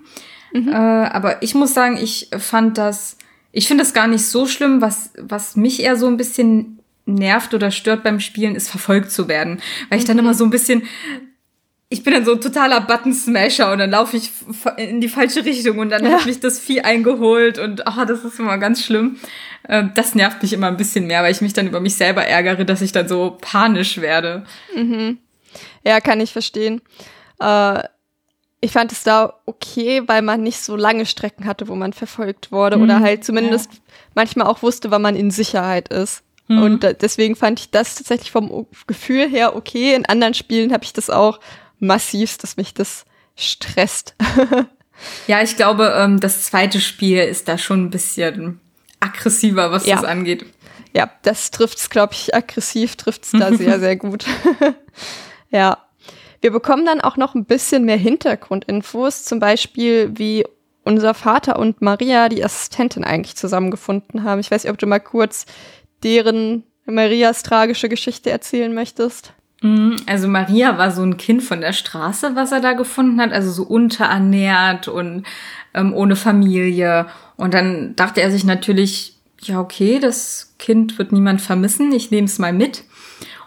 Äh, aber ich muss sagen, ich fand das, ich finde das gar nicht so schlimm. Was, was mich eher so ein bisschen nervt oder stört beim Spielen, ist verfolgt zu werden. Weil ich dann immer so ein bisschen, ich bin dann so ein totaler Button-Smasher und dann laufe ich in die falsche Richtung und dann hat mich das Vieh eingeholt und ah, das ist immer ganz schlimm. Ähm, Das nervt mich immer ein bisschen mehr, weil ich mich dann über mich selber ärgere, dass ich dann so panisch werde. Ja, kann ich verstehen. Äh, ich fand es da okay, weil man nicht so lange Strecken hatte, wo man verfolgt wurde oder halt zumindest manchmal auch wusste, wann man in Sicherheit ist. Und da, deswegen fand ich das tatsächlich vom Gefühl her okay. In anderen Spielen habe ich das auch massiv, dass mich das stresst. Ja, ich glaube, ähm, das zweite Spiel ist da schon ein bisschen aggressiver, was Ja. das angeht. ja, das trifft's, glaube ich, aggressiv trifft's da sehr, sehr gut. ja. Wir bekommen dann auch noch ein bisschen mehr Hintergrundinfos, zum Beispiel, wie unser Vater und Maria, die Assistentin, eigentlich zusammengefunden haben. Ich weiß nicht, ob du mal kurz deren Marias tragische Geschichte erzählen möchtest. Mhm, Also Maria war so ein Kind von der Straße, was er da gefunden hat, also so unterernährt und ähm, ohne Familie. Und dann dachte er sich natürlich, ja okay, das Kind wird niemand vermissen, ich nehme es mal mit.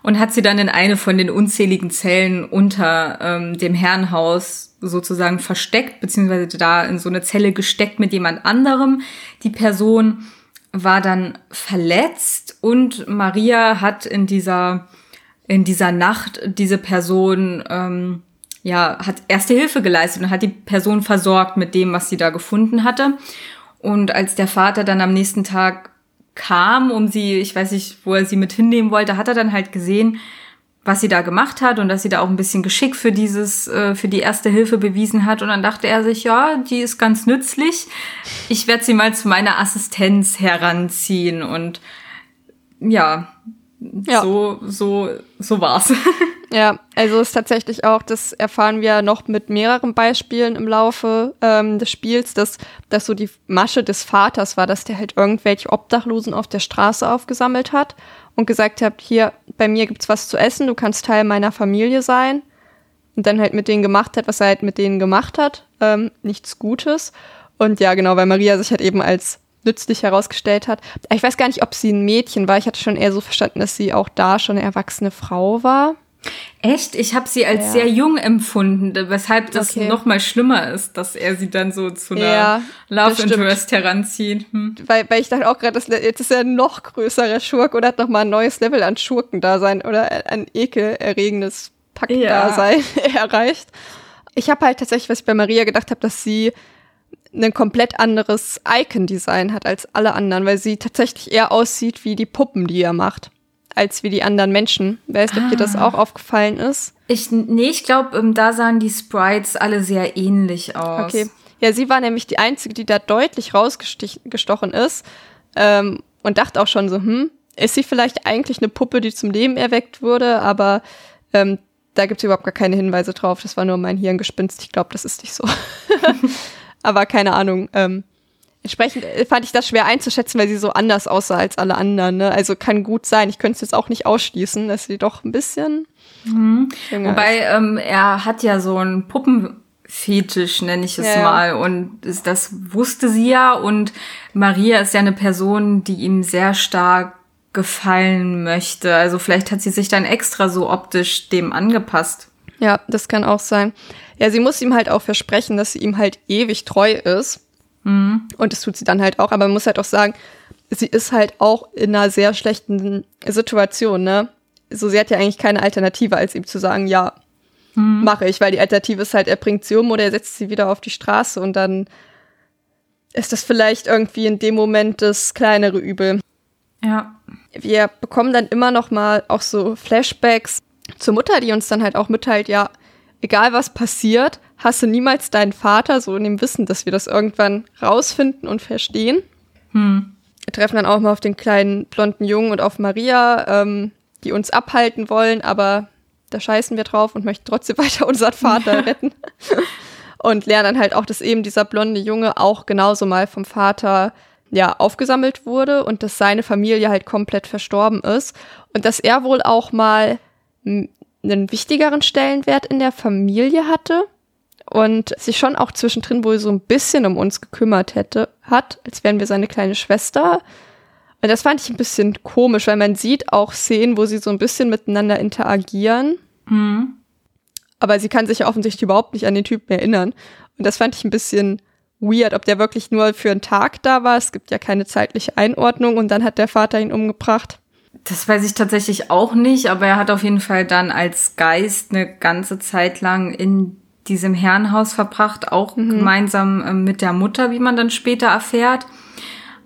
Und hat sie dann in eine von den unzähligen Zellen unter ähm, dem Herrenhaus sozusagen versteckt, beziehungsweise da in so eine Zelle gesteckt mit jemand anderem. Die Person war dann verletzt und Maria hat in dieser in dieser Nacht diese Person ähm, ja hat erste Hilfe geleistet und hat die Person versorgt mit dem, was sie da gefunden hatte. Und als der Vater dann am nächsten Tag kam, um sie, ich weiß nicht, wo er sie mit hinnehmen wollte, hat er dann halt gesehen, was sie da gemacht hat und dass sie da auch ein bisschen Geschick für dieses, äh, für die erste Hilfe bewiesen hat. Und dann dachte er sich, ja, die ist ganz nützlich. Ich werde sie mal zu meiner Assistenz heranziehen und ja, Ja. so, so, so war's. Ja, also ist tatsächlich auch, das erfahren wir noch mit mehreren Beispielen im Laufe ähm, des Spiels, dass dass so die Masche des Vaters war, dass der halt irgendwelche Obdachlosen auf der Straße aufgesammelt hat und gesagt hat, hier, bei mir gibt's was zu essen, du kannst Teil meiner Familie sein. Und dann halt mit denen gemacht hat, was er halt mit denen gemacht hat. Ähm, nichts Gutes. Und ja, genau, weil Maria sich halt eben als nützlich herausgestellt hat. Ich weiß gar nicht, ob sie ein Mädchen war. Ich hatte schon eher so verstanden, dass sie auch da schon eine erwachsene Frau war. Echt? Ich habe sie als Ja. sehr jung empfunden, weshalb das Okay. noch mal schlimmer ist, dass er sie dann so zu einer Ja, Love. Interest heranzieht. Hm. Weil, weil ich dachte auch gerade, das- jetzt ist er ein noch größerer Schurk oder hat noch mal ein neues Level an Schurkendasein oder ein ekelerregendes Paktdasein erreicht. Ich habe halt tatsächlich, was ich bei Maria gedacht habe, dass sie ein komplett anderes Icon-Design hat als alle anderen, weil sie tatsächlich eher aussieht wie die Puppen, die er macht, als wie die anderen Menschen. Weißt du, ob dir das auch aufgefallen ist? Ich, nee, ich glaube, da sahen die Sprites alle sehr ähnlich aus. Okay. Ja, sie war nämlich die Einzige, die da deutlich rausgestochen ist ähm, und dachte auch schon so, hm, ist sie vielleicht eigentlich eine Puppe, die zum Leben erweckt wurde, aber ähm, da gibt es überhaupt gar keine Hinweise drauf. Das war nur mein Hirngespinst. Ich glaube, das ist nicht so. aber keine Ahnung. Ähm, entsprechend äh, fand ich das schwer einzuschätzen, weil sie so anders aussah als alle anderen. Ne? Also kann gut sein. Ich könnte es jetzt auch nicht ausschließen, dass sie doch ein bisschen ist. Wobei ähm, er hat ja so einen Puppenfetisch, nenne ich es Ja, mal. Und das wusste sie ja. Und Maria ist ja eine Person, die ihm sehr stark gefallen möchte. Also vielleicht hat sie sich dann extra so optisch dem angepasst. Ja, das kann auch sein. Ja, sie muss ihm halt auch versprechen, dass sie ihm halt ewig treu ist. Und das tut sie dann halt auch. Aber man muss halt auch sagen, sie ist halt auch in einer sehr schlechten Situation, ne? So, sie hat ja eigentlich keine Alternative, als ihm zu sagen, ja, mache ich, weil die Alternative ist halt, er bringt sie um oder er setzt sie wieder auf die Straße und dann ist das vielleicht irgendwie in dem Moment das kleinere Übel Ja. wir bekommen dann immer noch mal auch so Flashbacks zur Mutter, die uns dann halt auch mitteilt, ja, egal was passiert, hasse niemals deinen Vater, so in dem Wissen, dass wir das irgendwann rausfinden und verstehen. Wir treffen dann auch mal auf den kleinen blonden Jungen und auf Maria, ähm, die uns abhalten wollen, aber da scheißen wir drauf und möchten trotzdem weiter unseren Vater retten. Und lernen dann halt auch, dass eben dieser blonde Junge auch genauso mal vom Vater ja, aufgesammelt wurde und dass seine Familie halt komplett verstorben ist und dass er wohl auch mal einen wichtigeren Stellenwert in der Familie hatte und sich schon auch zwischendrin wohl so ein bisschen um uns gekümmert hätte, hat, als wären wir seine kleine Schwester. Und das fand ich ein bisschen komisch, weil man sieht auch Szenen, wo sie so ein bisschen miteinander interagieren. Mhm. Aber sie kann sich ja offensichtlich überhaupt nicht an den Typen erinnern. Und das fand ich ein bisschen weird, ob der wirklich nur für einen Tag da war. Es gibt ja keine zeitliche Einordnung und dann hat der Vater ihn umgebracht. Das weiß ich tatsächlich auch nicht, aber er hat auf jeden Fall dann als Geist eine ganze Zeit lang in diesem Herrenhaus verbracht, auch mhm. gemeinsam äh, mit der Mutter, wie man dann später erfährt.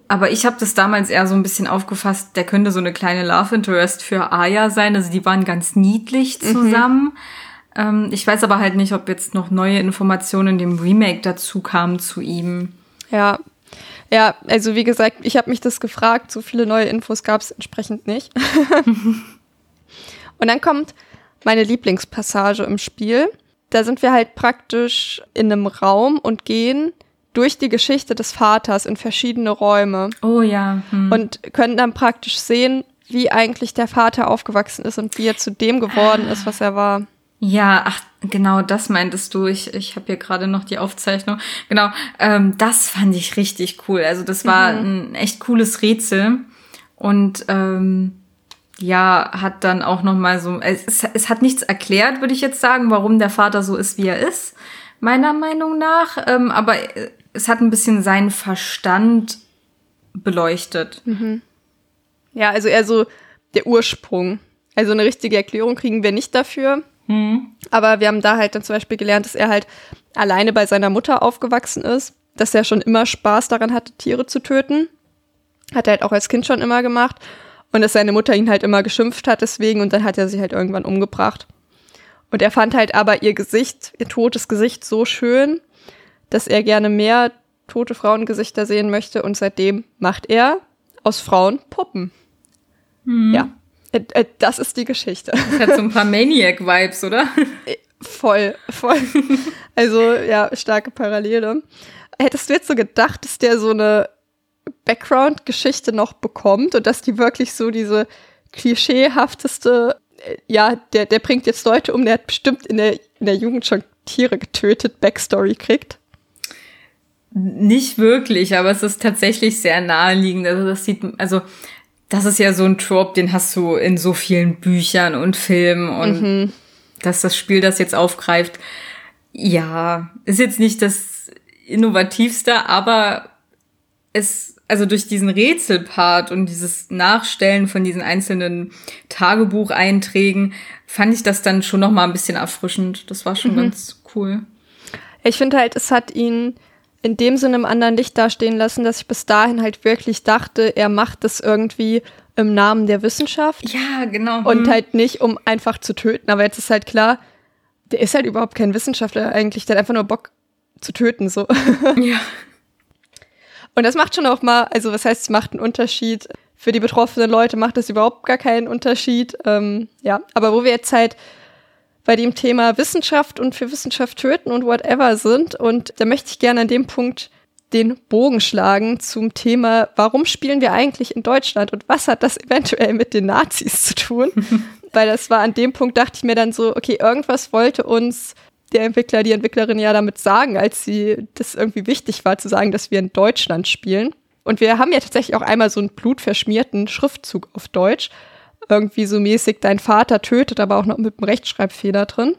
Aber ich habe das damals eher so ein bisschen aufgefasst, der könnte so eine kleine Love Interest für Aya sein. Also die waren ganz niedlich mhm. zusammen. Mhm. Ich weiß aber halt nicht, ob jetzt noch neue Informationen in dem Remake dazu kamen zu ihm. Ja. Ja, also wie gesagt, ich habe mich das gefragt, so viele neue Infos gab es entsprechend nicht. Und dann kommt meine Lieblingspassage im Spiel. Da sind wir halt praktisch in einem Raum und gehen durch die Geschichte des Vaters in verschiedene Räume. Oh ja. Hm. Und können dann praktisch sehen, wie eigentlich der Vater aufgewachsen ist und wie er zu dem geworden ist, was er war. Ja, ach, genau, das meintest du. Ich, ich habe hier gerade noch die Aufzeichnung. Genau, ähm, das fand ich richtig cool. Also das war mhm. ein echt cooles Rätsel. Und ähm, ja, hat dann auch noch mal so, es, es hat nichts erklärt, würde ich jetzt sagen, warum der Vater so ist, wie er ist, meiner Meinung nach. Ähm, aber es hat ein bisschen seinen Verstand beleuchtet. Mhm. Ja, also eher so der Ursprung. Also eine richtige Erklärung kriegen wir nicht dafür. Mhm. Aber wir haben da halt dann zum Beispiel gelernt, dass er halt alleine bei seiner Mutter aufgewachsen ist, dass er schon immer Spaß daran hatte, Tiere zu töten. Hat er halt auch als Kind schon immer gemacht. Und dass seine Mutter ihn halt immer geschimpft hat deswegen und dann hat er sie halt irgendwann umgebracht. Und er fand halt aber ihr Gesicht, ihr totes Gesicht so schön, dass er gerne mehr tote Frauengesichter sehen möchte und seitdem macht er aus Frauen Puppen. Mhm. Ja. Äh, äh, das ist die Geschichte. Das hat so ein paar Maniac-Vibes, oder? Äh, voll, voll. Also, ja, starke Parallele. Hättest du jetzt so gedacht, dass der so eine Background-Geschichte noch bekommt und dass die wirklich so diese klischeehafteste, ja, der, der bringt jetzt Leute um, der hat bestimmt in der, in der Jugend schon Tiere getötet, Backstory kriegt? Nicht wirklich, aber es ist tatsächlich sehr naheliegend. Also das sieht, also das ist ja so ein Trope, den hast du in so vielen Büchern und Filmen und mhm. dass das Spiel das jetzt aufgreift, ja, ist jetzt nicht das innovativste, aber es, also durch diesen Rätselpart und dieses Nachstellen von diesen einzelnen Tagebucheinträgen fand ich das dann schon noch mal ein bisschen erfrischend. Das war schon mhm. ganz cool. Ich finde halt, es hat ihn in dem Sinne im anderen Licht dastehen lassen, dass ich bis dahin halt wirklich dachte, er macht das irgendwie im Namen der Wissenschaft. Ja, genau. Und hm. halt nicht, um einfach zu töten. Aber jetzt ist halt klar, der ist halt überhaupt kein Wissenschaftler eigentlich. Der hat einfach nur Bock zu töten, so. Ja. Und das macht schon auch mal, also was heißt, es macht einen Unterschied. Für die betroffenen Leute macht das überhaupt gar keinen Unterschied. Ähm, ja, aber wo wir jetzt halt bei dem Thema Wissenschaft und für Wissenschaft töten und whatever sind. Und da möchte ich gerne an dem Punkt den Bogen schlagen zum Thema, warum spielen wir eigentlich in Deutschland und was hat das eventuell mit den Nazis zu tun? Weil das war an dem Punkt, dachte ich mir dann so, okay, irgendwas wollte uns der Entwickler, die Entwicklerin ja damit sagen, als sie das irgendwie wichtig war zu sagen, dass wir in Deutschland spielen. Und wir haben ja tatsächlich auch einmal so einen blutverschmierten Schriftzug auf Deutsch irgendwie so mäßig, dein Vater tötet, aber auch noch mit einem Rechtschreibfehler drin.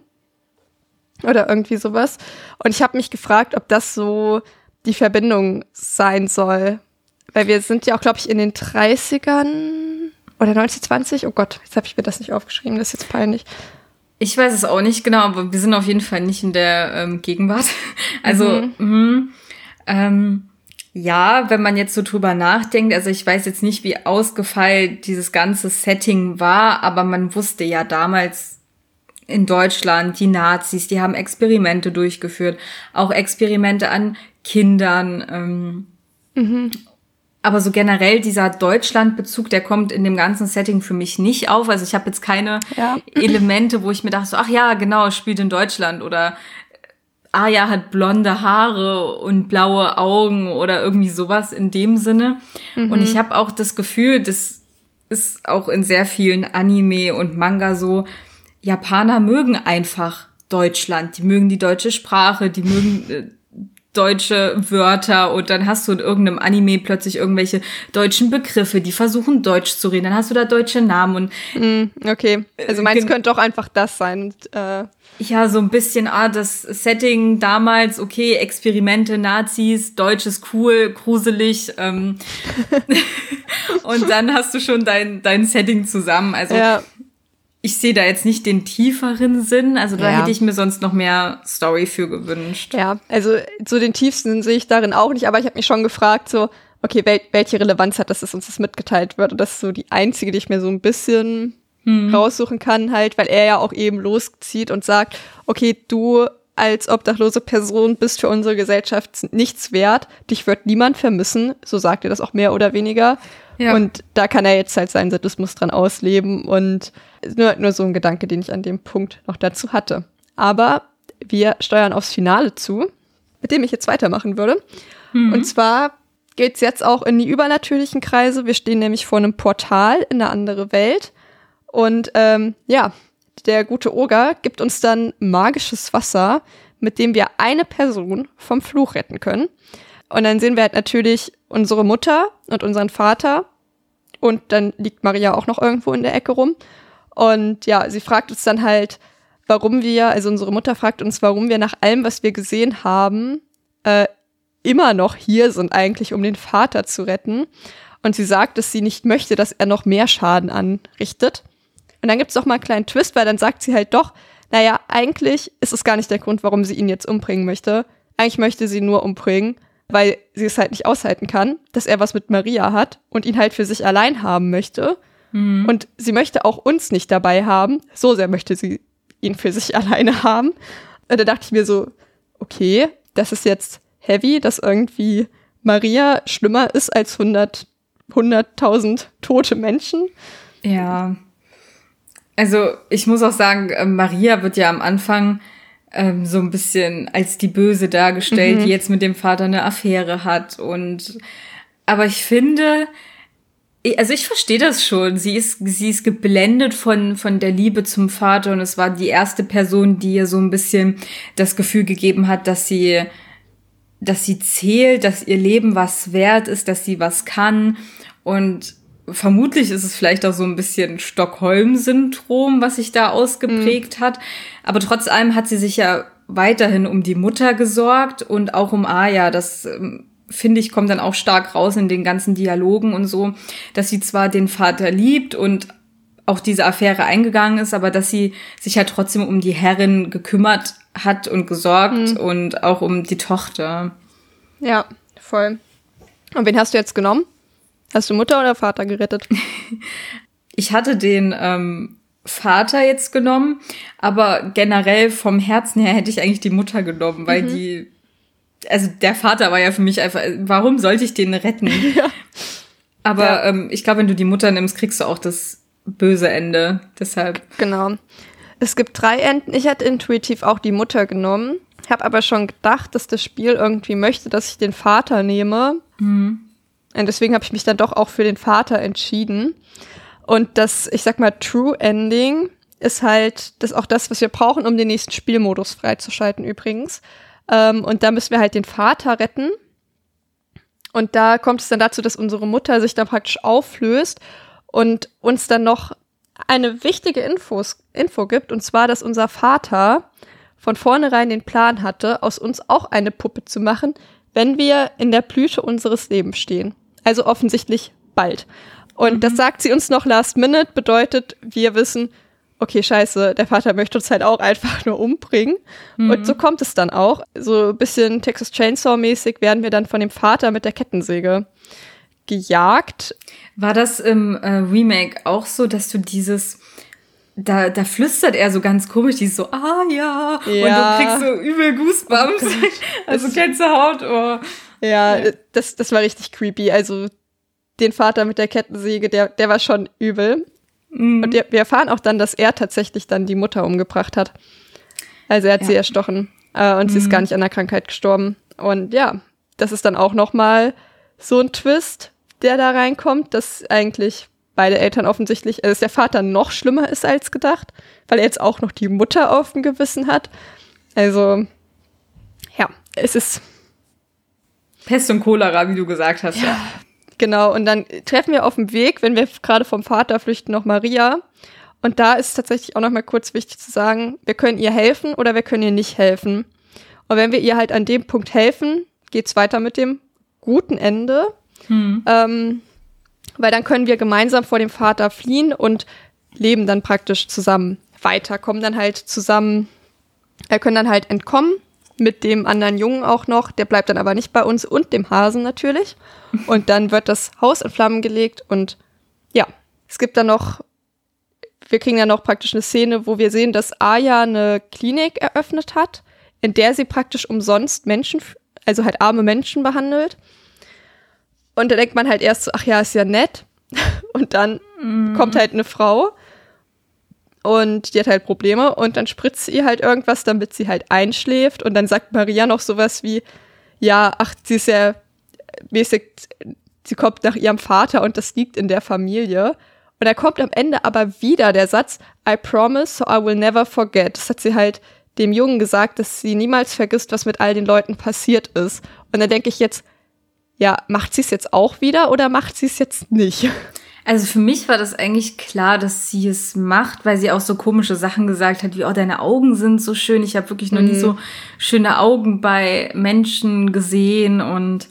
Oder irgendwie sowas. Und ich habe mich gefragt, ob das so die Verbindung sein soll. Weil wir sind ja auch, glaube ich, in den 30ern oder 1920. Oh Gott, jetzt habe ich mir das nicht aufgeschrieben, das ist jetzt peinlich. Ich weiß es auch nicht genau, aber wir sind auf jeden Fall nicht in der ähm, Gegenwart. Also, mhm. mh, ähm, ja, wenn man jetzt so drüber nachdenkt, also ich weiß jetzt nicht, wie ausgefeilt dieses ganze Setting war, aber man wusste ja damals in Deutschland, die Nazis, die haben Experimente durchgeführt, auch Experimente an Kindern. Ähm, mhm. Aber so generell dieser Deutschland-Bezug, der kommt in dem ganzen Setting für mich nicht auf. Also ich habe jetzt keine ja. Elemente, wo ich mir dachte, so, ach ja, genau, spielt in Deutschland oder Aya hat blonde Haare und blaue Augen oder irgendwie sowas in dem Sinne. Mhm. Und ich habe auch das Gefühl, das ist auch in sehr vielen Anime und Manga so, Japaner mögen einfach Deutschland, die mögen die deutsche Sprache, die mögen äh, deutsche Wörter und dann hast du in irgendeinem Anime plötzlich irgendwelche deutschen Begriffe, die versuchen Deutsch zu reden. Dann hast du da deutsche Namen und mm, okay. Also meinst könnte doch einfach das sein. Äh ja, so ein bisschen, ah, das Setting damals, okay, Experimente, Nazis, Deutsch ist cool, gruselig. Ähm und dann hast du schon dein, dein Setting zusammen. Also ja ich sehe da jetzt nicht den tieferen Sinn. Also da ja. hätte ich mir sonst noch mehr Story für gewünscht. Ja, also so den tiefsten sehe ich darin auch nicht, aber ich habe mich schon gefragt, so, okay, wel welche Relevanz hat das, dass uns das mitgeteilt wird? Und das ist so die einzige, die ich mir so ein bisschen hm. raussuchen kann, halt, weil er ja auch eben loszieht und sagt, okay, du als obdachlose Person bist für unsere Gesellschaft nichts wert, dich wird niemand vermissen, so sagt er das auch mehr oder weniger. Ja. Und da kann er jetzt halt seinen Sadismus dran ausleben und nur, nur so ein Gedanke, den ich an dem Punkt noch dazu hatte. Aber wir steuern aufs Finale zu, mit dem ich jetzt weitermachen würde. Mhm. Und zwar geht's jetzt auch in die übernatürlichen Kreise. Wir stehen nämlich vor einem Portal in eine andere Welt. Und ähm, ja, der gute Oger gibt uns dann magisches Wasser, mit dem wir eine Person vom Fluch retten können. Und dann sehen wir halt natürlich unsere Mutter und unseren Vater. Und dann liegt Maria auch noch irgendwo in der Ecke rum. Und ja, sie fragt uns dann halt, warum wir, also unsere Mutter fragt uns, warum wir nach allem, was wir gesehen haben, äh, immer noch hier sind, eigentlich, um den Vater zu retten. Und sie sagt, dass sie nicht möchte, dass er noch mehr Schaden anrichtet. Und dann gibt's doch mal einen kleinen Twist, weil dann sagt sie halt doch, naja, eigentlich ist es gar nicht der Grund, warum sie ihn jetzt umbringen möchte. Eigentlich möchte sie nur umbringen, weil sie es halt nicht aushalten kann, dass er was mit Maria hat und ihn halt für sich allein haben möchte. Mhm. Und sie möchte auch uns nicht dabei haben. So sehr möchte sie ihn für sich alleine haben. Und da dachte ich mir so, okay, das ist jetzt heavy, dass irgendwie Maria schlimmer ist als 100, 100.000 tote Menschen. Ja. Also ich muss auch sagen, äh, Maria wird ja am Anfang ähm, so ein bisschen als die Böse dargestellt, mhm. die jetzt mit dem Vater eine Affäre hat. Und aber ich finde, also ich verstehe das schon. Sie ist, sie ist geblendet von, von der Liebe zum Vater und es war die erste Person, die ihr so ein bisschen das Gefühl gegeben hat, dass sie, dass sie zählt, dass ihr Leben was wert ist, dass sie was kann und vermutlich ist es vielleicht auch so ein bisschen Stockholm-Syndrom, was sich da ausgeprägt mhm. hat. Aber trotz allem hat sie sich ja weiterhin um die Mutter gesorgt und auch um Aya. Das ähm, finde ich kommt dann auch stark raus in den ganzen Dialogen und so, dass sie zwar den Vater liebt und auch diese Affäre eingegangen ist, aber dass sie sich halt trotzdem um die Herrin gekümmert hat und gesorgt mhm. und auch um die Tochter. Ja, voll. Und wen hast du jetzt genommen? Hast du Mutter oder Vater gerettet? ich hatte den ähm, Vater jetzt genommen, aber generell vom Herzen her hätte ich eigentlich die Mutter genommen, weil mhm. die, also der Vater war ja für mich einfach, warum sollte ich den retten? Ja. Aber ja. Ähm, ich glaube, wenn du die Mutter nimmst, kriegst du auch das böse Ende. Deshalb. Genau. Es gibt drei Enden. Ich hätte intuitiv auch die Mutter genommen. Habe aber schon gedacht, dass das Spiel irgendwie möchte, dass ich den Vater nehme. Mhm. Und deswegen habe ich mich dann doch auch für den Vater entschieden. Und das, ich sag mal, True Ending ist halt das auch das, was wir brauchen, um den nächsten Spielmodus freizuschalten übrigens. Ähm, und da müssen wir halt den Vater retten. Und da kommt es dann dazu, dass unsere Mutter sich dann praktisch auflöst und uns dann noch eine wichtige Infos, Info gibt, und zwar, dass unser Vater von vornherein den Plan hatte, aus uns auch eine Puppe zu machen, wenn wir in der Blüte unseres Lebens stehen. Also offensichtlich bald. Und mhm. das sagt sie uns noch last minute, bedeutet, wir wissen, okay, scheiße, der Vater möchte uns halt auch einfach nur umbringen. Mhm. Und so kommt es dann auch. So ein bisschen Texas Chainsaw-mäßig werden wir dann von dem Vater mit der Kettensäge gejagt. War das im äh, Remake auch so, dass du dieses da, da flüstert er so ganz komisch, die ist so, ah ja, ja. und du kriegst so übel Goosebumps, oh also Gänsehaut, oh. Ja, ja, Das, das war richtig creepy. Also den Vater mit der Kettensäge, der, der war schon übel. Mhm. Und wir erfahren auch dann, dass er tatsächlich dann die Mutter umgebracht hat. Also er hat ja. sie erstochen. Äh, und sie ist gar nicht an der Krankheit gestorben. Und ja, das ist dann auch noch mal so ein Twist, der da reinkommt, dass eigentlich beide Eltern offensichtlich, also dass der Vater noch schlimmer ist als gedacht, weil er jetzt auch noch die Mutter auf dem Gewissen hat. Also, ja, es ist Pest und Cholera, wie du gesagt hast. Ja. Genau, und dann treffen wir auf dem Weg, wenn wir gerade vom Vater flüchten, noch Maria. Und da ist es tatsächlich auch noch mal kurz wichtig zu sagen, wir können ihr helfen oder wir können ihr nicht helfen. Und wenn wir ihr halt an dem Punkt helfen, geht's weiter mit dem guten Ende. Hm. Ähm, weil dann können wir gemeinsam vor dem Vater fliehen und leben dann praktisch zusammen weiter, kommen dann halt zusammen, äh, können dann halt entkommen mit dem anderen Jungen auch noch, der bleibt dann aber nicht bei uns und dem Hasen natürlich. Und dann wird das Haus in Flammen gelegt und ja, es gibt dann noch, wir kriegen dann noch praktisch eine Szene, wo wir sehen, dass Aya eine Klinik eröffnet hat, in der sie praktisch umsonst Menschen, also halt arme Menschen behandelt. Und da denkt man halt erst so, ach ja, ist ja nett. Und dann mm. kommt halt eine Frau und die hat halt Probleme und dann spritzt sie ihr halt irgendwas, damit sie halt einschläft und dann sagt Maria noch sowas wie, ja, ach, sie ist ja mäßig, sie kommt nach ihrem Vater und das liegt in der Familie. Und da kommt am Ende aber wieder der Satz, I promise, so I will never forget. Das hat sie halt dem Jungen gesagt, dass sie niemals vergisst, was mit all den Leuten passiert ist. Und dann denke ich jetzt, ja, macht sie es jetzt auch wieder oder macht sie es jetzt nicht? Also für mich war das eigentlich klar, dass sie es macht, weil sie auch so komische Sachen gesagt hat, wie, oh, deine Augen sind so schön. Ich habe wirklich noch mhm. nie so schöne Augen bei Menschen gesehen und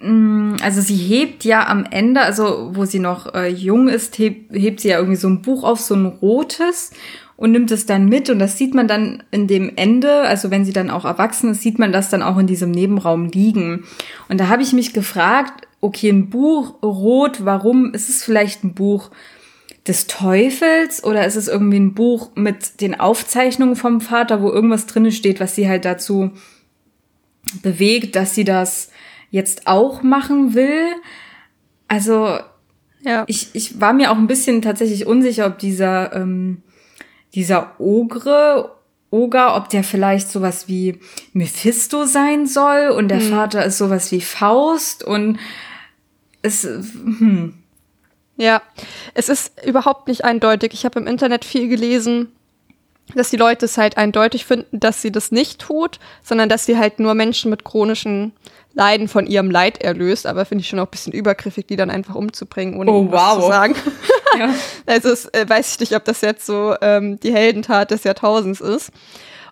mm, also sie hebt ja am Ende, also wo sie noch äh, jung ist, hebt, hebt sie ja irgendwie so ein Buch auf, so ein rotes und nimmt es dann mit und das sieht man dann in dem Ende, also wenn sie dann auch erwachsen ist, sieht man das dann auch in diesem Nebenraum liegen. Und da habe ich mich gefragt, okay, ein Buch rot, warum ist es vielleicht ein Buch des Teufels oder ist es irgendwie ein Buch mit den Aufzeichnungen vom Vater, wo irgendwas drinne steht, was sie halt dazu bewegt, dass sie das jetzt auch machen will? Also ja. ich, ich war mir auch ein bisschen tatsächlich unsicher, ob dieser, ähm, dieser Ogre Oger, ob der vielleicht sowas wie Mephisto sein soll und der hm. Vater ist sowas wie Faust und es, hm. Ja, es ist überhaupt nicht eindeutig. Ich habe im Internet viel gelesen, dass die Leute es halt eindeutig finden, dass sie das nicht tut, sondern dass sie halt nur Menschen mit chronischen Leiden von ihrem Leid erlöst. Aber finde ich schon auch ein bisschen übergriffig, die dann einfach umzubringen, ohne oh, wow. zu sagen. ja. Also es, äh, weiß ich nicht, ob das jetzt so ähm, die Heldentat des Jahrtausends ist.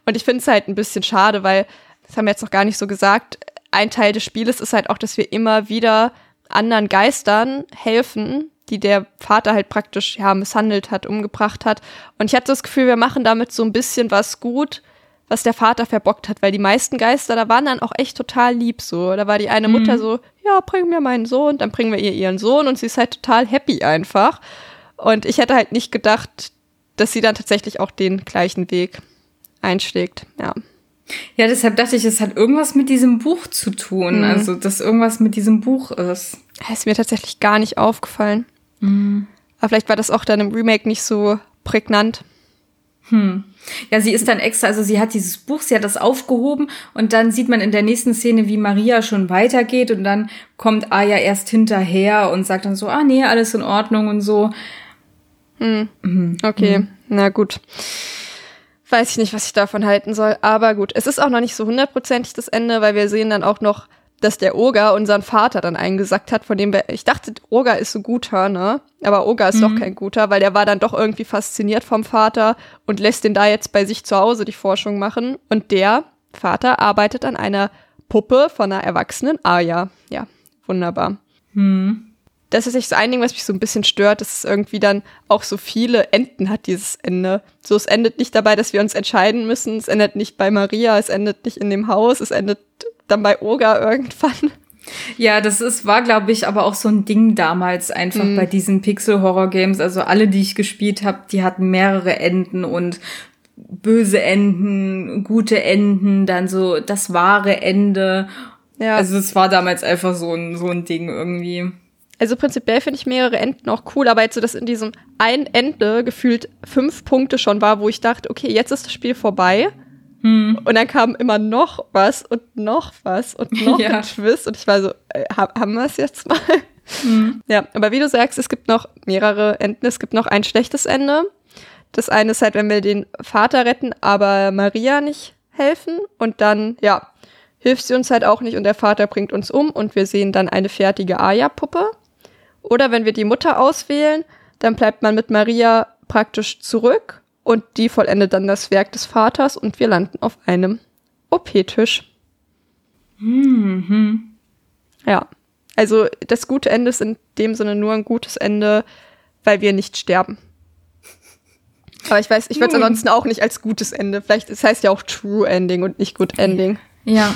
Und ich finde es halt ein bisschen schade, weil, das haben wir jetzt noch gar nicht so gesagt, ein Teil des Spieles ist halt auch, dass wir immer wieder anderen Geistern helfen, die der Vater halt praktisch ja misshandelt hat, umgebracht hat. Und ich hatte das Gefühl, wir machen damit so ein bisschen was gut, was der Vater verbockt hat, weil die meisten Geister, da waren dann auch echt total lieb so. Da war die eine Mutter mhm. so, ja, bring mir meinen Sohn, dann bringen wir ihr ihren Sohn und sie ist halt total happy einfach. Und ich hätte halt nicht gedacht, dass sie dann tatsächlich auch den gleichen Weg einschlägt, ja. Ja, deshalb dachte ich, es hat irgendwas mit diesem Buch zu tun. Mhm. Also, dass irgendwas mit diesem Buch ist. Das ist mir tatsächlich gar nicht aufgefallen. Mhm. Aber vielleicht war das auch dann im Remake nicht so prägnant. Hm. Ja, sie ist dann extra, also sie hat dieses Buch, sie hat das aufgehoben und dann sieht man in der nächsten Szene, wie Maria schon weitergeht und dann kommt Aya erst hinterher und sagt dann so, ah nee, alles in Ordnung und so. Hm. Mhm. Okay, mhm. na gut weiß ich nicht, was ich davon halten soll. Aber gut, es ist auch noch nicht so hundertprozentig das Ende, weil wir sehen dann auch noch, dass der Oger unseren Vater dann eingesackt hat, von dem wir, ich dachte, Oger ist so guter, ne? Aber Oger ist mhm. doch kein guter, weil der war dann doch irgendwie fasziniert vom Vater und lässt den da jetzt bei sich zu Hause die Forschung machen. Und der Vater arbeitet an einer Puppe von einer erwachsenen Aya. Ja, wunderbar. Mhm das ist echt so ein Ding, was mich so ein bisschen stört, dass es irgendwie dann auch so viele Enden hat, dieses Ende. So, es endet nicht dabei, dass wir uns entscheiden müssen, es endet nicht bei Maria, es endet nicht in dem Haus, es endet dann bei Oga irgendwann. Ja, das ist, war, glaube ich, aber auch so ein Ding damals einfach mm. bei diesen Pixel-Horror-Games. Also alle, die ich gespielt habe, die hatten mehrere Enden und böse Enden, gute Enden, dann so das wahre Ende. Ja. Also es war damals einfach so ein, so ein Ding irgendwie. Also prinzipiell finde ich mehrere Enden auch cool, aber jetzt so, dass in diesem einen Ende gefühlt fünf Punkte schon war, wo ich dachte, okay, jetzt ist das Spiel vorbei. Hm. Und dann kam immer noch was und noch was und noch ja. ein Twist. Und ich war so, äh, haben wir es jetzt mal? Hm. Ja, aber wie du sagst, es gibt noch mehrere Enden. Es gibt noch ein schlechtes Ende. Das eine ist halt, wenn wir den Vater retten, aber Maria nicht helfen. Und dann, ja, hilft sie uns halt auch nicht und der Vater bringt uns um und wir sehen dann eine fertige Aya-Puppe. Oder wenn wir die Mutter auswählen, dann bleibt man mit Maria praktisch zurück und die vollendet dann das Werk des Vaters und wir landen auf einem OP-Tisch. Mhm. Ja. Also das gute Ende ist in dem Sinne nur ein gutes Ende, weil wir nicht sterben. Aber ich weiß, ich würde es ansonsten auch nicht als gutes Ende. Vielleicht, es heißt ja auch True Ending und nicht Good Ending. Ja.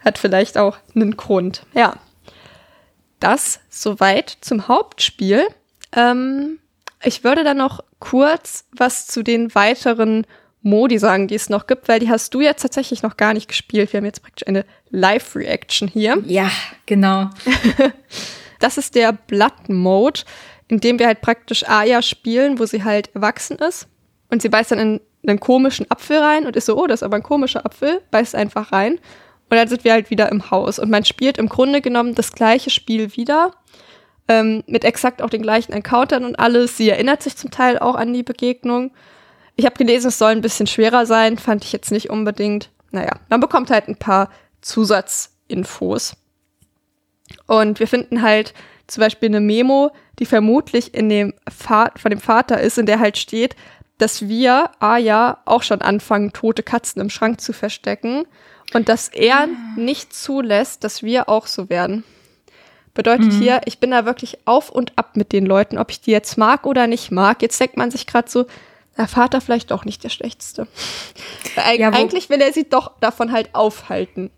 Hat vielleicht auch einen Grund. Ja. Das soweit zum Hauptspiel. Ähm, ich würde dann noch kurz was zu den weiteren Modi sagen, die es noch gibt, weil die hast du jetzt tatsächlich noch gar nicht gespielt. Wir haben jetzt praktisch eine Live-Reaction hier. Ja, genau. das ist der Blood-Mode, in dem wir halt praktisch Aya spielen, wo sie halt erwachsen ist. Und sie beißt dann in einen komischen Apfel rein und ist so, oh, das ist aber ein komischer Apfel, beißt einfach rein. Und dann sind wir halt wieder im Haus. Und man spielt im Grunde genommen das gleiche Spiel wieder. Ähm, mit exakt auch den gleichen Encountern und alles. Sie erinnert sich zum Teil auch an die Begegnung. Ich habe gelesen, es soll ein bisschen schwerer sein, fand ich jetzt nicht unbedingt. Naja, man bekommt halt ein paar Zusatzinfos. Und wir finden halt zum Beispiel eine Memo, die vermutlich in dem Va von dem Vater ist, in der halt steht, dass wir, Aya, auch schon anfangen, tote Katzen im Schrank zu verstecken und dass er nicht zulässt, dass wir auch so werden. Bedeutet mhm. hier, ich bin da wirklich auf und ab mit den Leuten, ob ich die jetzt mag oder nicht mag. Jetzt denkt man sich gerade so, der Vater vielleicht doch nicht der Schlechteste. Eig ja, eigentlich will er sie doch davon halt aufhalten.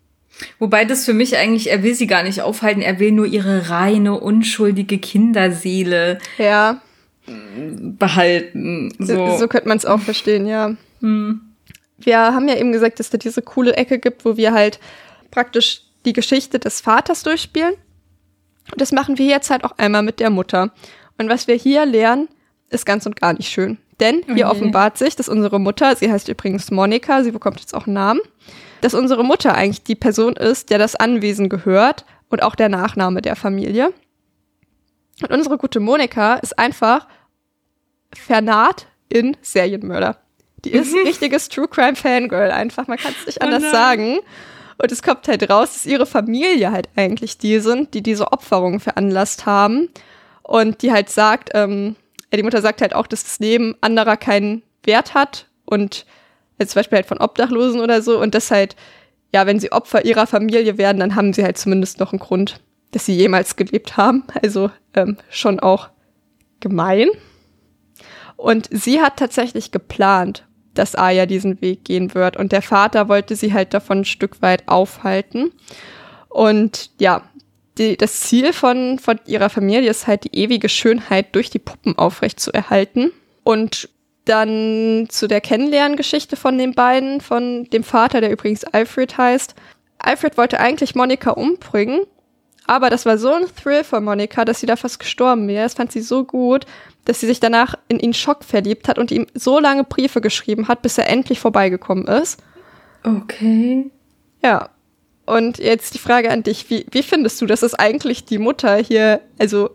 Wobei das für mich eigentlich, er will sie gar nicht aufhalten, er will nur ihre reine, unschuldige Kinderseele ja. behalten. So, so, so könnte man es auch verstehen, ja. Hm. Wir haben ja eben gesagt, dass da diese coole Ecke gibt, wo wir halt praktisch die Geschichte des Vaters durchspielen. Und das machen wir jetzt halt auch einmal mit der Mutter. Und was wir hier lernen, ist ganz und gar nicht schön. Denn hier okay. offenbart sich, dass unsere Mutter, sie heißt übrigens Monika, sie bekommt jetzt auch einen Namen, dass unsere Mutter eigentlich die Person ist, der das Anwesen gehört und auch der Nachname der Familie. Und unsere gute Monika ist einfach vernarrt in Serienmörder. Die ist mhm. richtiges True Crime Fangirl einfach, man kann es nicht oh anders oh sagen. Und es kommt halt raus, dass ihre Familie halt eigentlich die sind, die diese Opferungen veranlasst haben. Und die halt sagt, ähm, die Mutter sagt halt auch, dass das Leben anderer keinen Wert hat und jetzt zum Beispiel halt von Obdachlosen oder so und das halt, ja, wenn sie Opfer ihrer Familie werden, dann haben sie halt zumindest noch einen Grund, dass sie jemals gelebt haben. Also ähm, schon auch gemein. Und sie hat tatsächlich geplant, dass Aya diesen Weg gehen wird. Und der Vater wollte sie halt davon ein Stück weit aufhalten. Und ja, die, das Ziel von, von ihrer Familie ist halt die ewige Schönheit durch die Puppen aufrecht zu erhalten. Und dann zu der Kennenlerngeschichte von den beiden, von dem Vater, der übrigens Alfred heißt. Alfred wollte eigentlich Monika umbringen, aber das war so ein Thrill von Monika, dass sie da fast gestorben wäre. Das fand sie so gut, dass sie sich danach in ihn Schock verliebt hat und ihm so lange Briefe geschrieben hat, bis er endlich vorbeigekommen ist. Okay. Ja. Und jetzt die Frage an dich, wie, wie findest du, dass es eigentlich die Mutter hier, also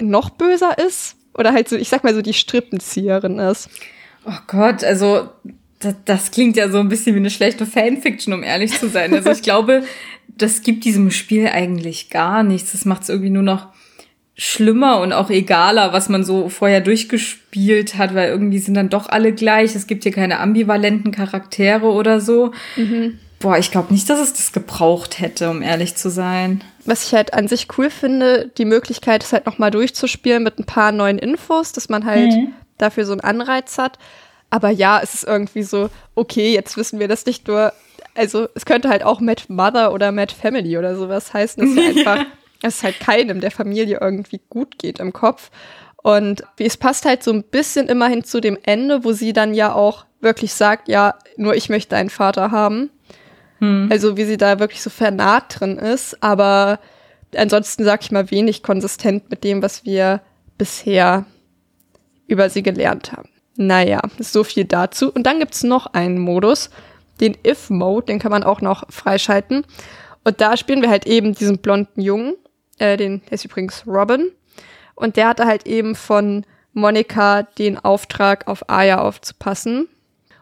noch böser ist? Oder halt so, ich sag mal so, die Strippenzieherin ist. Oh Gott, also das, das klingt ja so ein bisschen wie eine schlechte Fanfiction, um ehrlich zu sein. Also ich glaube, das gibt diesem Spiel eigentlich gar nichts. Das macht es irgendwie nur noch schlimmer und auch egaler, was man so vorher durchgespielt hat, weil irgendwie sind dann doch alle gleich. Es gibt hier keine ambivalenten Charaktere oder so. Mhm. Boah, ich glaube nicht, dass es das gebraucht hätte, um ehrlich zu sein. Was ich halt an sich cool finde, die Möglichkeit ist halt nochmal durchzuspielen mit ein paar neuen Infos, dass man halt mhm. dafür so einen Anreiz hat. Aber ja, es ist irgendwie so, okay, jetzt wissen wir das nicht nur, also es könnte halt auch Mad Mother oder Mad Family oder sowas heißen, dass ja einfach, es halt keinem der Familie irgendwie gut geht im Kopf. Und es passt halt so ein bisschen immerhin zu dem Ende, wo sie dann ja auch wirklich sagt, ja, nur ich möchte einen Vater haben. Hm. Also wie sie da wirklich so vernarrt drin ist. Aber ansonsten sag ich mal wenig konsistent mit dem, was wir bisher über sie gelernt haben. Naja, so viel dazu. Und dann gibt's noch einen Modus, den If-Mode, den kann man auch noch freischalten. Und da spielen wir halt eben diesen blonden Jungen, äh, den der ist übrigens Robin. Und der hatte halt eben von Monika den Auftrag, auf Aya aufzupassen.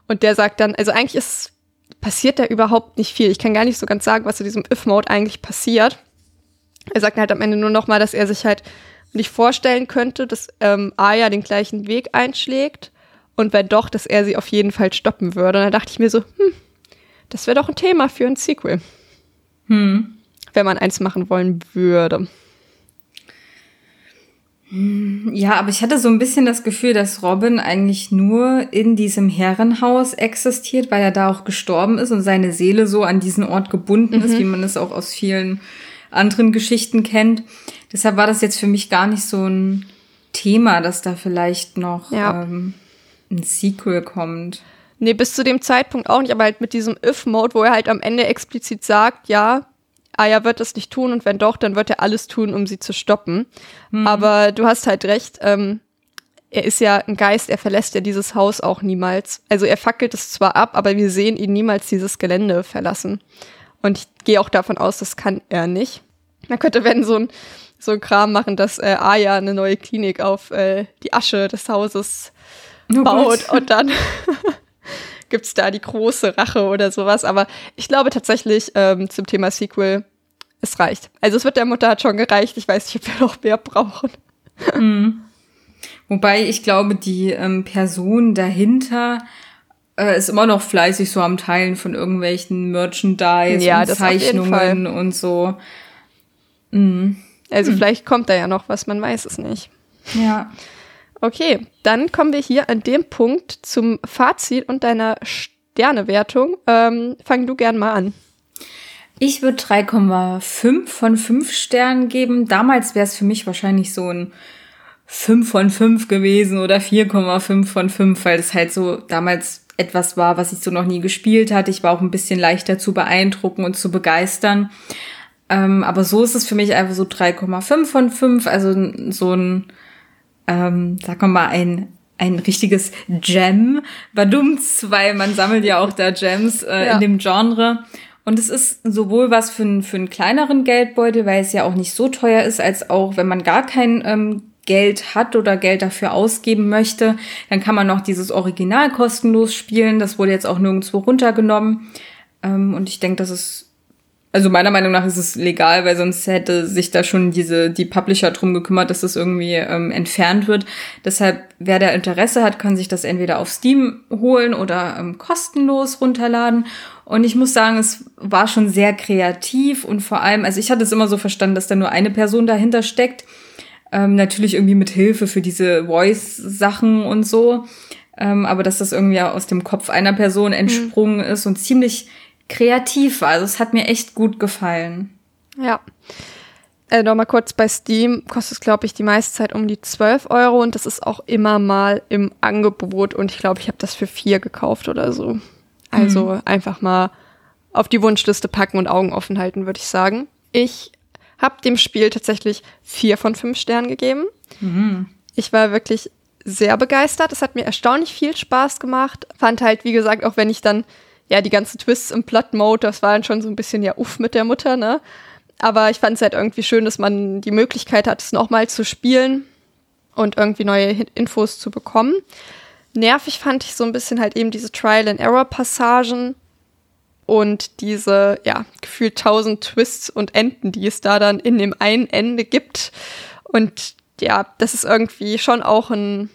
Und der sagt dann, also eigentlich ist, passiert da überhaupt nicht viel. Ich kann gar nicht so ganz sagen, was in diesem If-Mode eigentlich passiert. Er sagt halt am Ende nur noch mal, dass er sich halt nicht vorstellen könnte, dass ähm, Aya den gleichen Weg einschlägt und wenn doch, dass er sie auf jeden Fall stoppen würde. Und da dachte ich mir so, hm, das wäre doch ein Thema für ein Sequel. Hm. Wenn man eins machen wollen würde. Ja, aber ich hatte so ein bisschen das Gefühl, dass Robin eigentlich nur in diesem Herrenhaus existiert, weil er da auch gestorben ist und seine Seele so an diesen Ort gebunden mhm. ist, wie man es auch aus vielen anderen Geschichten kennt. Deshalb war das jetzt für mich gar nicht so ein Thema, dass da vielleicht noch ja. ähm, ein Sequel kommt. Nee, bis zu dem Zeitpunkt auch nicht, aber halt mit diesem If-Mode, wo er halt am Ende explizit sagt, ja, Aya wird das nicht tun und wenn doch, dann wird er alles tun, um sie zu stoppen. Mhm. Aber du hast halt recht, ähm, er ist ja ein Geist, er verlässt ja dieses Haus auch niemals. Also er fackelt es zwar ab, aber wir sehen ihn niemals dieses Gelände verlassen. Und ich gehe auch davon aus, das kann er nicht. Man könnte, wenn so ein, so ein Kram machen, dass äh, Aya eine neue Klinik auf äh, die Asche des Hauses oh baut Gott. und dann gibt's da die große Rache oder sowas. Aber ich glaube tatsächlich ähm, zum Thema Sequel, es reicht. Also es wird der Mutter hat schon gereicht. Ich weiß nicht, ob wir noch mehr brauchen. Mhm. Wobei ich glaube, die ähm, Person dahinter äh, ist immer noch fleißig so am Teilen von irgendwelchen Merchandise ja, und Zeichnungen und so. Mhm. Also mhm. vielleicht kommt da ja noch was, man weiß es nicht. Ja. Okay, dann kommen wir hier an dem Punkt zum Fazit und deiner Sternewertung. Ähm, fang du gern mal an. Ich würde 3,5 von 5 Sternen geben. Damals wäre es für mich wahrscheinlich so ein 5 von 5 gewesen oder 4,5 von 5, weil es halt so damals etwas war, was ich so noch nie gespielt hatte. Ich war auch ein bisschen leichter zu beeindrucken und zu begeistern. Ähm, aber so ist es für mich einfach so 3,5 von 5, also so ein ähm, sagen wir mal, ein ein richtiges Gem, Badumts, weil man sammelt ja auch da Gems äh, ja. in dem Genre. Und es ist sowohl was für, einen für einen kleineren Geldbeutel, weil es ja auch nicht so teuer ist, als auch, wenn man gar kein ähm, Geld hat oder Geld dafür ausgeben möchte, dann kann man noch dieses Original kostenlos spielen. Das wurde jetzt auch nirgendwo runtergenommen. Ähm, und ich denke, das ist also meiner Meinung nach ist es legal, weil sonst hätte sich da schon diese die Publisher drum gekümmert, dass das irgendwie ähm, entfernt wird. Deshalb, wer da Interesse hat, kann sich das entweder auf Steam holen oder ähm, kostenlos runterladen. Und ich muss sagen, es war schon sehr kreativ und vor allem, also ich hatte es immer so verstanden, dass da nur eine Person dahinter steckt. Ähm, natürlich irgendwie mit Hilfe für diese Voice-Sachen und so. Ähm, aber dass das irgendwie aus dem Kopf einer Person entsprungen mhm. ist und ziemlich kreativ war. Also es hat mir echt gut gefallen. Ja. Äh, Nochmal kurz bei Steam kostet es, glaube ich, die meiste Zeit um die 12 Euro und das ist auch immer mal im Angebot und ich glaube, ich habe das für vier gekauft oder so. Also mhm. einfach mal auf die Wunschliste packen und Augen offen halten, würde ich sagen. Ich habe dem Spiel tatsächlich vier von fünf Sternen gegeben. Mhm. Ich war wirklich sehr begeistert. Es hat mir erstaunlich viel Spaß gemacht. Fand halt, wie gesagt, auch wenn ich dann ja, die ganzen Twists im Plot-Mode, das war dann schon so ein bisschen ja uff mit der Mutter, ne? Aber ich fand es halt irgendwie schön, dass man die Möglichkeit hat, es nochmal zu spielen und irgendwie neue Infos zu bekommen. Nervig fand ich so ein bisschen halt eben diese Trial-and-Error-Passagen und diese, ja, gefühlt tausend Twists und Enden, die es da dann in dem einen Ende gibt. Und ja, das ist irgendwie schon auch ein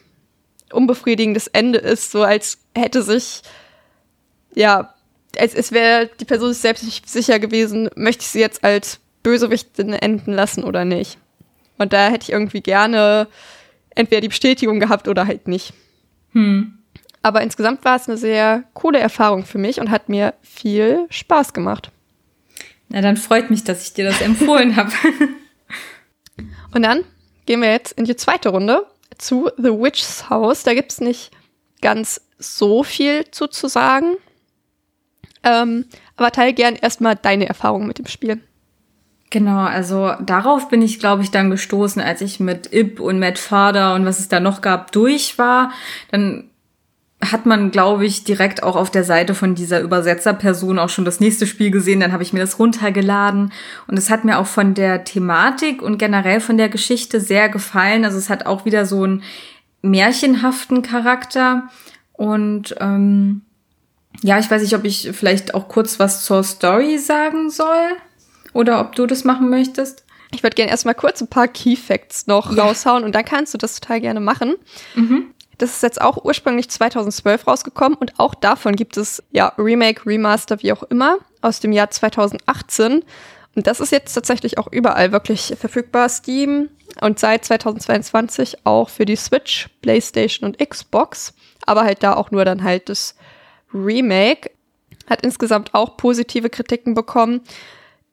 unbefriedigendes Ende ist, so als hätte sich ja, es, es wäre die Person sich selbst nicht sicher gewesen, möchte ich sie jetzt als Bösewichtin enden lassen oder nicht. Und da hätte ich irgendwie gerne entweder die Bestätigung gehabt oder halt nicht. Hm. Aber insgesamt war es eine sehr coole Erfahrung für mich und hat mir viel Spaß gemacht. Na, dann freut mich, dass ich dir das empfohlen habe. Und dann gehen wir jetzt in die zweite Runde zu The Witch's House. Da gibt es nicht ganz so viel zu, zu sagen. Ähm, aber teile gern erstmal deine Erfahrungen mit dem Spiel. Genau, also darauf bin ich, glaube ich, dann gestoßen, als ich mit Ip und Matt Fader und was es da noch gab durch war. Dann hat man, glaube ich, direkt auch auf der Seite von dieser Übersetzerperson auch schon das nächste Spiel gesehen. Dann habe ich mir das runtergeladen und es hat mir auch von der Thematik und generell von der Geschichte sehr gefallen. Also es hat auch wieder so einen märchenhaften Charakter und ähm, ja, ich weiß nicht, ob ich vielleicht auch kurz was zur Story sagen soll oder ob du das machen möchtest. Ich würde gerne erstmal kurz ein paar Key Facts noch ja. raushauen und dann kannst du das total gerne machen. Mhm. Das ist jetzt auch ursprünglich 2012 rausgekommen und auch davon gibt es ja Remake, Remaster, wie auch immer, aus dem Jahr 2018. Und das ist jetzt tatsächlich auch überall wirklich verfügbar. Steam und seit 2022 auch für die Switch, PlayStation und Xbox. Aber halt da auch nur dann halt das Remake. Hat insgesamt auch positive Kritiken bekommen.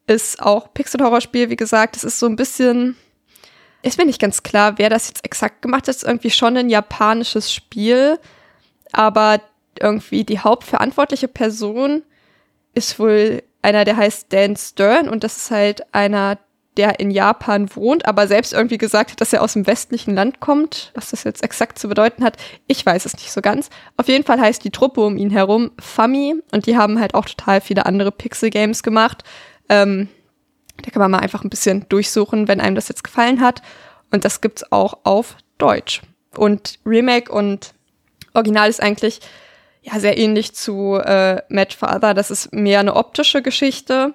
Ist auch Pixel-Horror-Spiel, wie gesagt. Es ist so ein bisschen, ist mir nicht ganz klar, wer das jetzt exakt gemacht hat. Ist irgendwie schon ein japanisches Spiel. Aber irgendwie die hauptverantwortliche Person ist wohl einer, der heißt Dan Stern und das ist halt einer, der in Japan wohnt, aber selbst irgendwie gesagt hat, dass er aus dem westlichen Land kommt. Was das jetzt exakt zu bedeuten hat, ich weiß es nicht so ganz. Auf jeden Fall heißt die Truppe um ihn herum Fami und die haben halt auch total viele andere Pixel-Games gemacht. Ähm, da kann man mal einfach ein bisschen durchsuchen, wenn einem das jetzt gefallen hat. Und das gibt's auch auf Deutsch. Und Remake und Original ist eigentlich ja sehr ähnlich zu äh, Match Father. Das ist mehr eine optische Geschichte.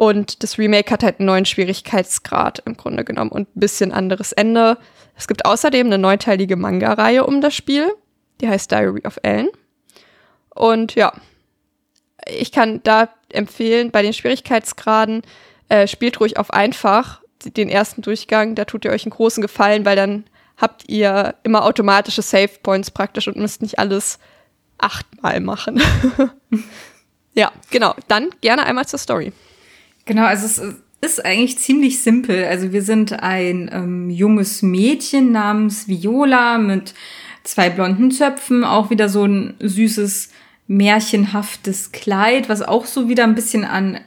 Und das Remake hat halt einen neuen Schwierigkeitsgrad im Grunde genommen und ein bisschen anderes Ende. Es gibt außerdem eine neuteilige Manga-Reihe um das Spiel. Die heißt Diary of Ellen. Und ja, ich kann da empfehlen, bei den Schwierigkeitsgraden äh, spielt ruhig auf einfach den ersten Durchgang. Da tut ihr euch einen großen Gefallen, weil dann habt ihr immer automatische Save Points praktisch und müsst nicht alles achtmal machen. ja, genau. Dann gerne einmal zur Story. Genau, also es ist eigentlich ziemlich simpel. Also wir sind ein ähm, junges Mädchen namens Viola mit zwei blonden Zöpfen, auch wieder so ein süßes, märchenhaftes Kleid, was auch so wieder ein bisschen an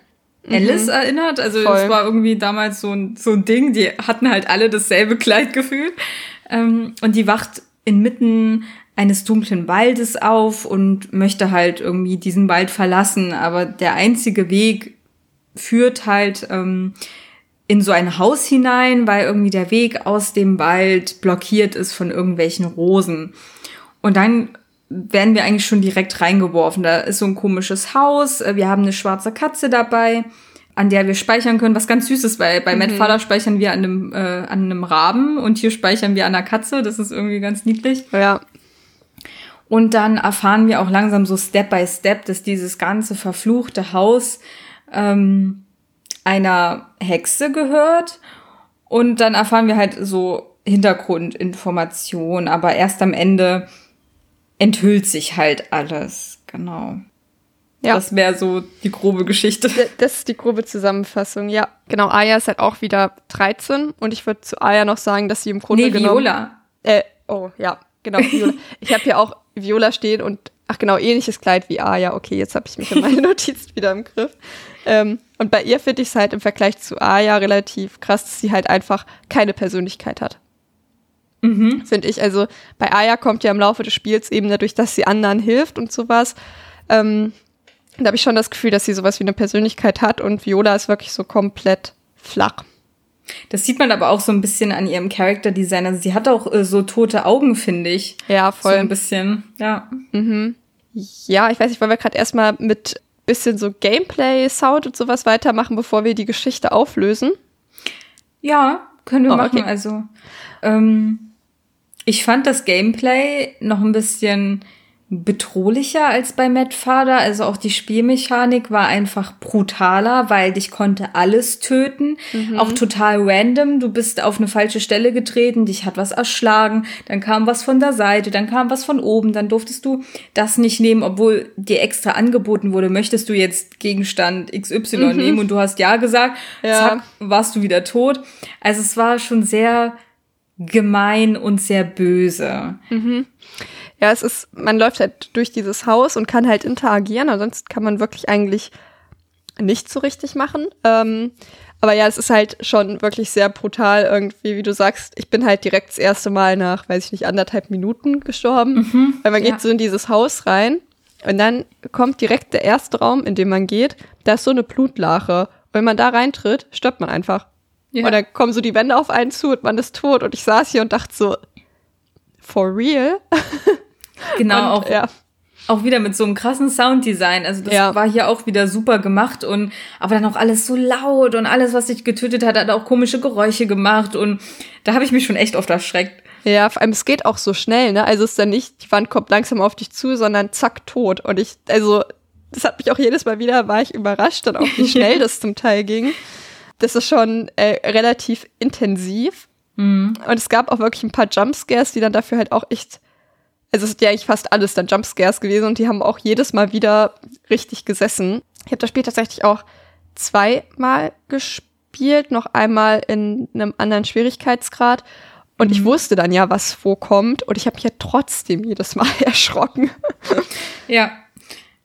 Alice mhm. erinnert. Also Voll. das war irgendwie damals so ein, so ein Ding. Die hatten halt alle dasselbe Kleid gefühlt. Ähm, und die wacht inmitten eines dunklen Waldes auf und möchte halt irgendwie diesen Wald verlassen. Aber der einzige Weg führt halt ähm, in so ein Haus hinein, weil irgendwie der Weg aus dem Wald blockiert ist von irgendwelchen Rosen. Und dann werden wir eigentlich schon direkt reingeworfen. Da ist so ein komisches Haus, äh, wir haben eine schwarze Katze dabei, an der wir speichern können, was ganz süß ist, weil bei mhm. Matt Faller speichern wir an einem, äh, an einem Raben und hier speichern wir an einer Katze. Das ist irgendwie ganz niedlich. Ja. Und dann erfahren wir auch langsam so Step by Step, dass dieses ganze verfluchte Haus ähm, einer Hexe gehört. Und dann erfahren wir halt so Hintergrundinformationen, aber erst am Ende enthüllt sich halt alles. Genau. Ja. Das wäre so die grobe Geschichte. Das ist die grobe Zusammenfassung, ja. Genau, Aya ist halt auch wieder 13 und ich würde zu Aya noch sagen, dass sie im Grunde nee, genommen... Viola. Äh, oh, ja, genau, Viola. ich habe hier auch Viola stehen und, ach genau, ähnliches Kleid wie Aya. Okay, jetzt habe ich mich in meine Notiz wieder im Griff. Ähm, und bei ihr finde ich es halt im Vergleich zu Aya relativ krass, dass sie halt einfach keine Persönlichkeit hat. Mhm. Finde ich. Also bei Aya kommt ja im Laufe des Spiels eben dadurch, dass sie anderen hilft und sowas. Ähm, da habe ich schon das Gefühl, dass sie sowas wie eine Persönlichkeit hat und Viola ist wirklich so komplett flach. Das sieht man aber auch so ein bisschen an ihrem Charakterdesign. Also sie hat auch äh, so tote Augen, finde ich. Ja, voll. So ein bisschen, ja. Mhm. Ja, ich weiß nicht, wollen wir gerade erstmal mit bisschen so Gameplay, Sound und sowas weitermachen, bevor wir die Geschichte auflösen? Ja, können wir oh, machen. Okay. Also, ähm, ich fand das Gameplay noch ein bisschen bedrohlicher als bei Mad Father. Also auch die Spielmechanik war einfach brutaler, weil dich konnte alles töten. Mhm. Auch total random. Du bist auf eine falsche Stelle getreten, dich hat was erschlagen, dann kam was von der Seite, dann kam was von oben, dann durftest du das nicht nehmen, obwohl dir extra angeboten wurde, möchtest du jetzt Gegenstand XY mhm. nehmen und du hast ja gesagt, ja. zack, warst du wieder tot. Also es war schon sehr gemein und sehr böse. Mhm. Ja, es ist, man läuft halt durch dieses Haus und kann halt interagieren, ansonsten kann man wirklich eigentlich nichts so richtig machen. Ähm, Aber ja, es ist halt schon wirklich sehr brutal irgendwie, wie du sagst. Ich bin halt direkt das erste Mal nach, weiß ich nicht, anderthalb Minuten gestorben. weil man ja. geht so in dieses Haus rein und dann kommt direkt der erste Raum, in dem man geht. Da ist so eine Blutlache. Und wenn man da reintritt, stirbt man einfach. Ja. Und dann kommen so die Wände auf einen zu und man ist tot. Und ich saß hier und dachte so, for real? Genau, und, auch, ja. auch wieder mit so einem krassen Sounddesign. Also das Ja. war hier auch wieder super gemacht und aber dann auch alles so laut und alles, was sich getötet hat, hat auch komische Geräusche gemacht und da habe ich mich schon echt oft erschreckt. Ja, vor allem, es geht auch so schnell, ne? Also es ist dann nicht, die Wand kommt langsam auf dich zu, sondern zack, tot. Und ich, also, das hat mich auch jedes Mal wieder, war ich überrascht dann auch, wie schnell das zum Teil ging. Das ist schon äh, relativ intensiv. Und es gab auch wirklich ein paar Jumpscares, die dann dafür halt auch echt, also es sind ja eigentlich fast alles dann Jumpscares gewesen und die haben auch jedes Mal wieder richtig gesessen. Ich habe das Spiel tatsächlich auch zweimal gespielt, noch einmal in einem anderen Schwierigkeitsgrad. Und ich wusste dann ja, was vorkommt. Und ich habe mich ja trotzdem jedes Mal erschrocken. Ja,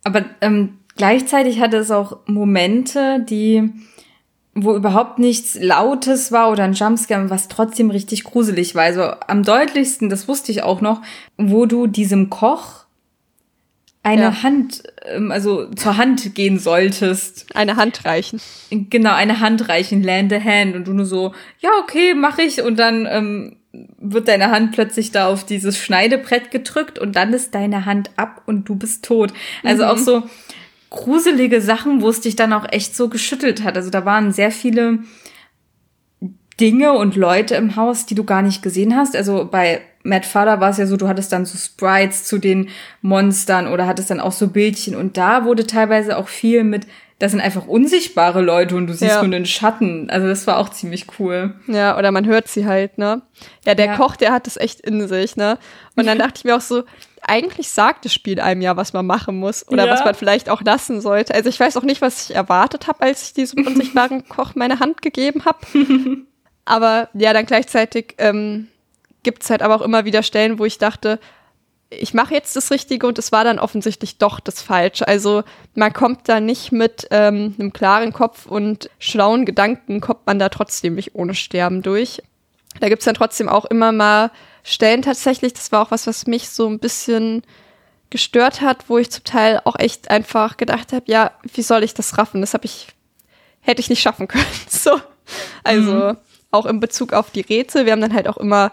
aber ähm, gleichzeitig hatte es auch Momente, die wo überhaupt nichts Lautes war oder ein Jumpscare, was trotzdem richtig gruselig war. Also am deutlichsten, das wusste ich auch noch, wo du diesem Koch eine Ja. Hand, ähm, also zur Hand gehen solltest. Eine Hand reichen. Genau, eine Hand reichen, land a hand. Und du nur so, ja, okay, mach ich. Und dann ähm, wird deine Hand plötzlich da auf dieses Schneidebrett gedrückt und dann ist deine Hand ab und du bist tot. Also auch so gruselige Sachen, wo es dich dann auch echt so geschüttelt hat. Also da waren sehr viele Dinge und Leute im Haus, die du gar nicht gesehen hast. Also bei Matt Father war es ja so, du hattest dann so Sprites zu den Monstern oder hattest dann auch so Bildchen und da wurde teilweise auch viel mit, das sind einfach unsichtbare Leute und du siehst Ja. nur den Schatten. Also das war auch ziemlich cool. Ja, oder man hört sie halt, ne? Ja, der Ja. Koch, der hat es echt in sich, ne? Und dann dachte ich mir auch so, eigentlich sagt das Spiel einem ja, was man machen muss oder Ja. was man vielleicht auch lassen sollte. Also ich weiß auch nicht, was ich erwartet habe, als ich diesem unsichtbaren Koch meine Hand gegeben habe. aber ja, dann gleichzeitig ähm, gibt es halt aber auch immer wieder Stellen, wo ich dachte, ich mache jetzt das Richtige und es war dann offensichtlich doch das Falsche. Also man kommt da nicht mit ähm, einem klaren Kopf und schlauen Gedanken, kommt man da trotzdem nicht ohne Sterben durch. Da gibt's dann trotzdem auch immer mal Stellen tatsächlich, das war auch was, was mich so ein bisschen gestört hat, wo ich zum Teil auch echt einfach gedacht habe, ja, wie soll ich das raffen? Das habe ich, hätte ich nicht schaffen können. So. Also auch in Bezug auf die Rätsel. Wir haben dann halt auch immer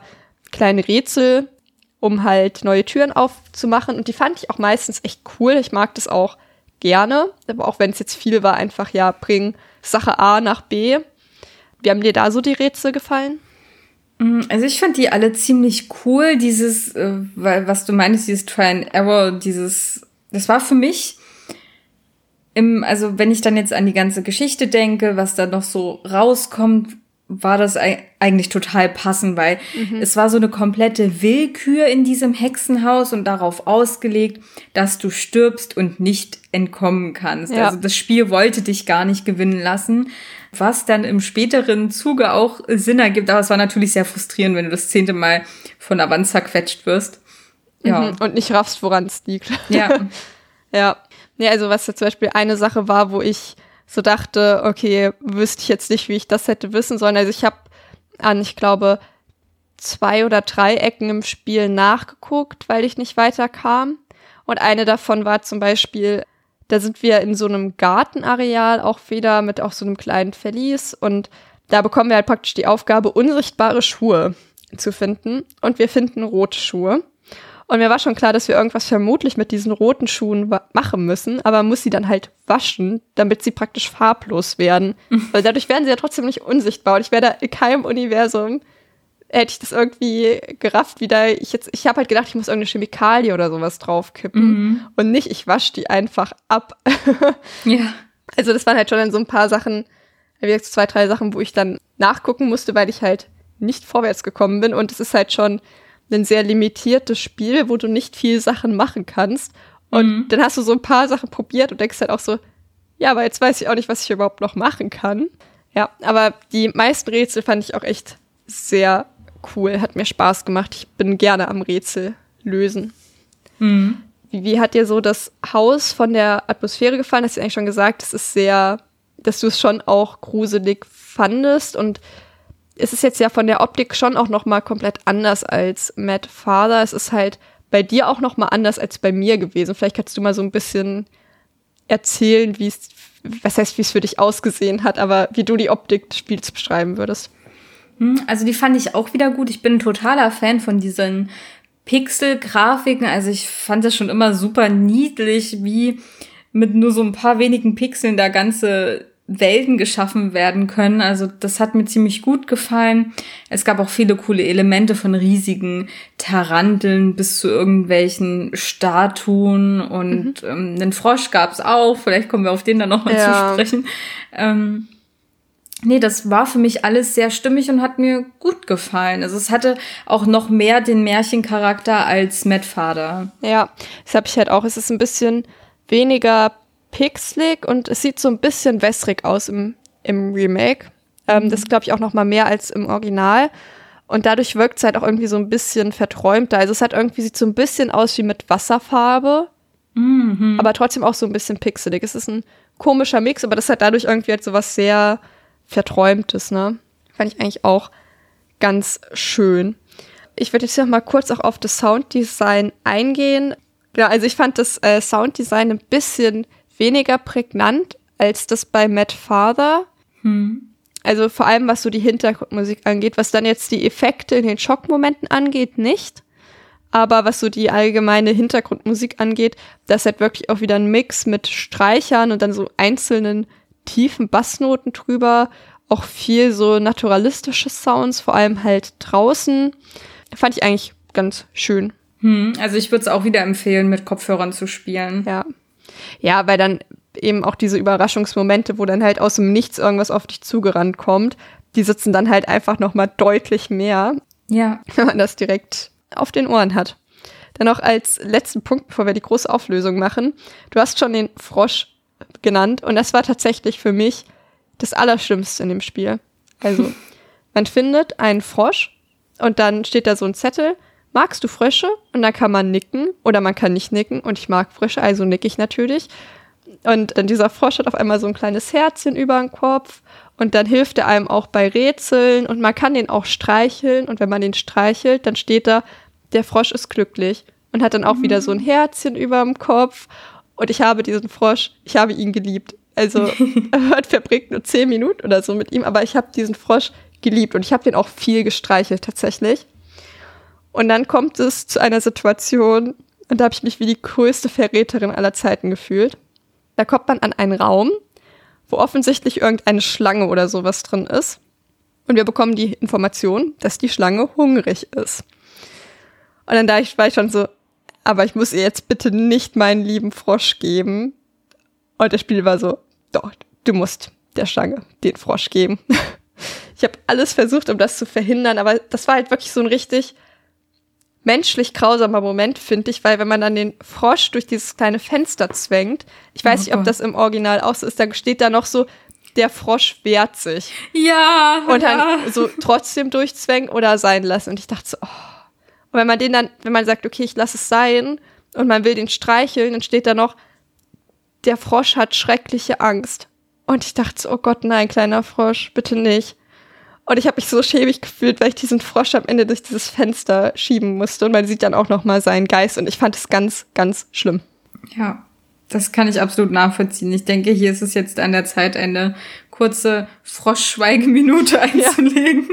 kleine Rätsel, um halt neue Türen aufzumachen. Und die fand ich auch meistens echt cool. Ich mag das auch gerne. Aber auch wenn es jetzt viel war, einfach ja, bring Sache A nach B. Wie haben dir da so die Rätsel gefallen? Also ich fand die alle ziemlich cool, dieses, äh, was du meinst, dieses Try and Error, dieses, das war für mich im, also wenn ich dann jetzt an die ganze Geschichte denke, was da noch so rauskommt, war das ei- eigentlich total passend, weil es war so eine komplette Willkür in diesem Hexenhaus und darauf ausgelegt, dass du stirbst und nicht entkommen kannst. Ja. Also das Spiel wollte dich gar nicht gewinnen lassen, was dann im späteren Zuge auch Sinn ergibt. Aber es war natürlich sehr frustrierend, wenn du das zehnte Mal von der Wand zerquetscht wirst. Ja. Mhm. Und nicht raffst, woran es liegt. Ja. Ja. Nee, also was ja zum Beispiel eine Sache war, wo ich so dachte, okay, wüsste ich jetzt nicht, wie ich das hätte wissen sollen. Also ich habe an, ich glaube, zwei oder drei Ecken im Spiel nachgeguckt, weil ich nicht weiterkam. Und eine davon war zum Beispiel, da sind wir in so einem Gartenareal auch wieder mit auch so einem kleinen Verlies und da bekommen wir halt praktisch die Aufgabe, unsichtbare Schuhe zu finden. Und wir finden rote Schuhe. Und mir war schon klar, dass wir irgendwas vermutlich mit diesen roten Schuhen machen müssen, aber muss sie dann halt waschen, damit sie praktisch farblos werden. Weil dadurch werden sie ja trotzdem nicht unsichtbar. Und ich wäre da in keinem Universum, hätte ich das irgendwie gerafft, wieder. Ich jetzt, ich habe halt gedacht, ich muss irgendeine Chemikalie oder sowas draufkippen. Und nicht, ich wasche die einfach ab. ja. Also das waren halt schon dann so ein paar Sachen, wie gesagt, zwei, drei Sachen, wo ich dann nachgucken musste, weil ich halt nicht vorwärts gekommen bin. Und es ist halt schon ein sehr limitiertes Spiel, wo du nicht viel Sachen machen kannst. Und dann hast du so ein paar Sachen probiert und denkst halt auch so, ja, aber jetzt weiß ich auch nicht, was ich überhaupt noch machen kann. Ja, aber die meisten Rätsel fand ich auch echt sehr cool, hat mir Spaß gemacht. Ich bin gerne am Rätsel lösen. Wie, wie hat dir so das Haus von der Atmosphäre gefallen? Hast du eigentlich schon gesagt, es ist sehr, dass du es schon auch gruselig fandest. Und es ist jetzt ja von der Optik schon auch noch mal komplett anders als Matt Father. Es ist halt bei dir auch noch mal anders als bei mir gewesen. Vielleicht kannst du mal so ein bisschen erzählen, wie es, was heißt, wie es für dich ausgesehen hat, aber wie du die Optik des Spiels beschreiben würdest. Hm, also die fand ich auch wieder gut. Ich bin ein totaler Fan von diesen Pixel-Grafiken. Also ich fand das schon immer super niedlich, wie mit nur so ein paar wenigen Pixeln da ganze Welten geschaffen werden können. Also das hat mir ziemlich gut gefallen. Es gab auch viele coole Elemente von riesigen Taranteln bis zu irgendwelchen Statuen und mhm. ähm, einen Frosch gab's auch. Vielleicht kommen wir auf den dann nochmal ja. zu sprechen. Ähm, nee, das war für mich alles sehr stimmig und hat mir gut gefallen. Also es hatte auch noch mehr den Märchencharakter als Mad Father. Ja, das habe ich halt auch. Es ist ein bisschen weniger pixelig und es sieht so ein bisschen wässrig aus im, im Remake. Ähm, mhm. Das glaube ich auch noch mal mehr als im Original. Und dadurch wirkt es halt auch irgendwie so ein bisschen verträumter. Also es hat irgendwie sieht so ein bisschen aus wie mit Wasserfarbe, mhm. aber trotzdem auch so ein bisschen pixelig. Es ist ein komischer Mix, aber das hat dadurch irgendwie halt so was sehr verträumtes, ne? Fand ich eigentlich auch ganz schön. Ich würde jetzt noch mal kurz auch auf das Sounddesign eingehen. Ja, also ich fand das äh, Sounddesign ein bisschen weniger prägnant als das bei Matt Father. Hm. Also vor allem, was so die Hintergrundmusik angeht, was dann jetzt die Effekte in den Schockmomenten angeht, nicht. Aber was so die allgemeine Hintergrundmusik angeht, das ist halt wirklich auch wieder ein Mix mit Streichern und dann so einzelnen tiefen Bassnoten drüber. Auch viel so naturalistische Sounds, vor allem halt draußen. Fand ich eigentlich ganz schön. Hm, also ich würde es auch wieder empfehlen, mit Kopfhörern zu spielen. Ja. Ja, weil dann eben auch diese Überraschungsmomente, wo dann halt aus dem Nichts irgendwas auf dich zugerannt kommt, die sitzen dann halt einfach noch mal deutlich mehr. Ja. Wenn man das direkt auf den Ohren hat. Dann noch als letzten Punkt, bevor wir die große Auflösung machen. Du hast schon den Frosch genannt und das war tatsächlich für mich das Allerschlimmste in dem Spiel. Also, man findet einen Frosch und dann steht da so ein Zettel magst du Frösche? Und dann kann man nicken oder man kann nicht nicken und ich mag Frösche, also nicke ich natürlich. Und dann dieser Frosch hat auf einmal so ein kleines Herzchen über dem Kopf und dann hilft er einem auch bei Rätseln und man kann den auch streicheln und wenn man den streichelt, dann steht da, der Frosch ist glücklich und hat dann auch mhm. wieder so ein Herzchen über dem Kopf und ich habe diesen Frosch, ich habe ihn geliebt. Also er verbringt nur zehn Minuten oder so mit ihm, aber ich habe diesen Frosch geliebt und ich habe den auch viel gestreichelt tatsächlich. Und dann kommt es zu einer Situation, und da habe ich mich wie die größte Verräterin aller Zeiten gefühlt. Da kommt man an einen Raum, wo offensichtlich irgendeine Schlange oder sowas drin ist. Und wir bekommen die Information, dass die Schlange hungrig ist. Und dann da ich, war ich schon so, aber ich muss ihr jetzt bitte nicht meinen lieben Frosch geben. Und das Spiel war so, doch, du musst der Schlange den Frosch geben. Ich habe alles versucht, um das zu verhindern, aber das war halt wirklich so ein richtig menschlich grausamer Moment, finde ich, weil wenn man dann den Frosch durch dieses kleine Fenster zwängt, ich weiß oh nicht, ob das im Original auch so ist, dann steht da noch so, der Frosch wehrt sich. Ja. Und dann ja. so trotzdem durchzwängen oder sein lassen. Und ich dachte so, oh. Und wenn man den dann, wenn man sagt, okay, ich lasse es sein und man will den streicheln, dann steht da noch, der Frosch hat schreckliche Angst. Und ich dachte so, oh Gott, nein, kleiner Frosch, bitte nicht. Und ich habe mich so schäbig gefühlt, weil ich diesen Frosch am Ende durch dieses Fenster schieben musste. Und man sieht dann auch noch mal seinen Geist. Und ich fand es ganz, ganz schlimm. Ja, das kann ich absolut nachvollziehen. Ich denke, hier ist es jetzt an der Zeit, eine kurze Froschschweigeminute einzulegen.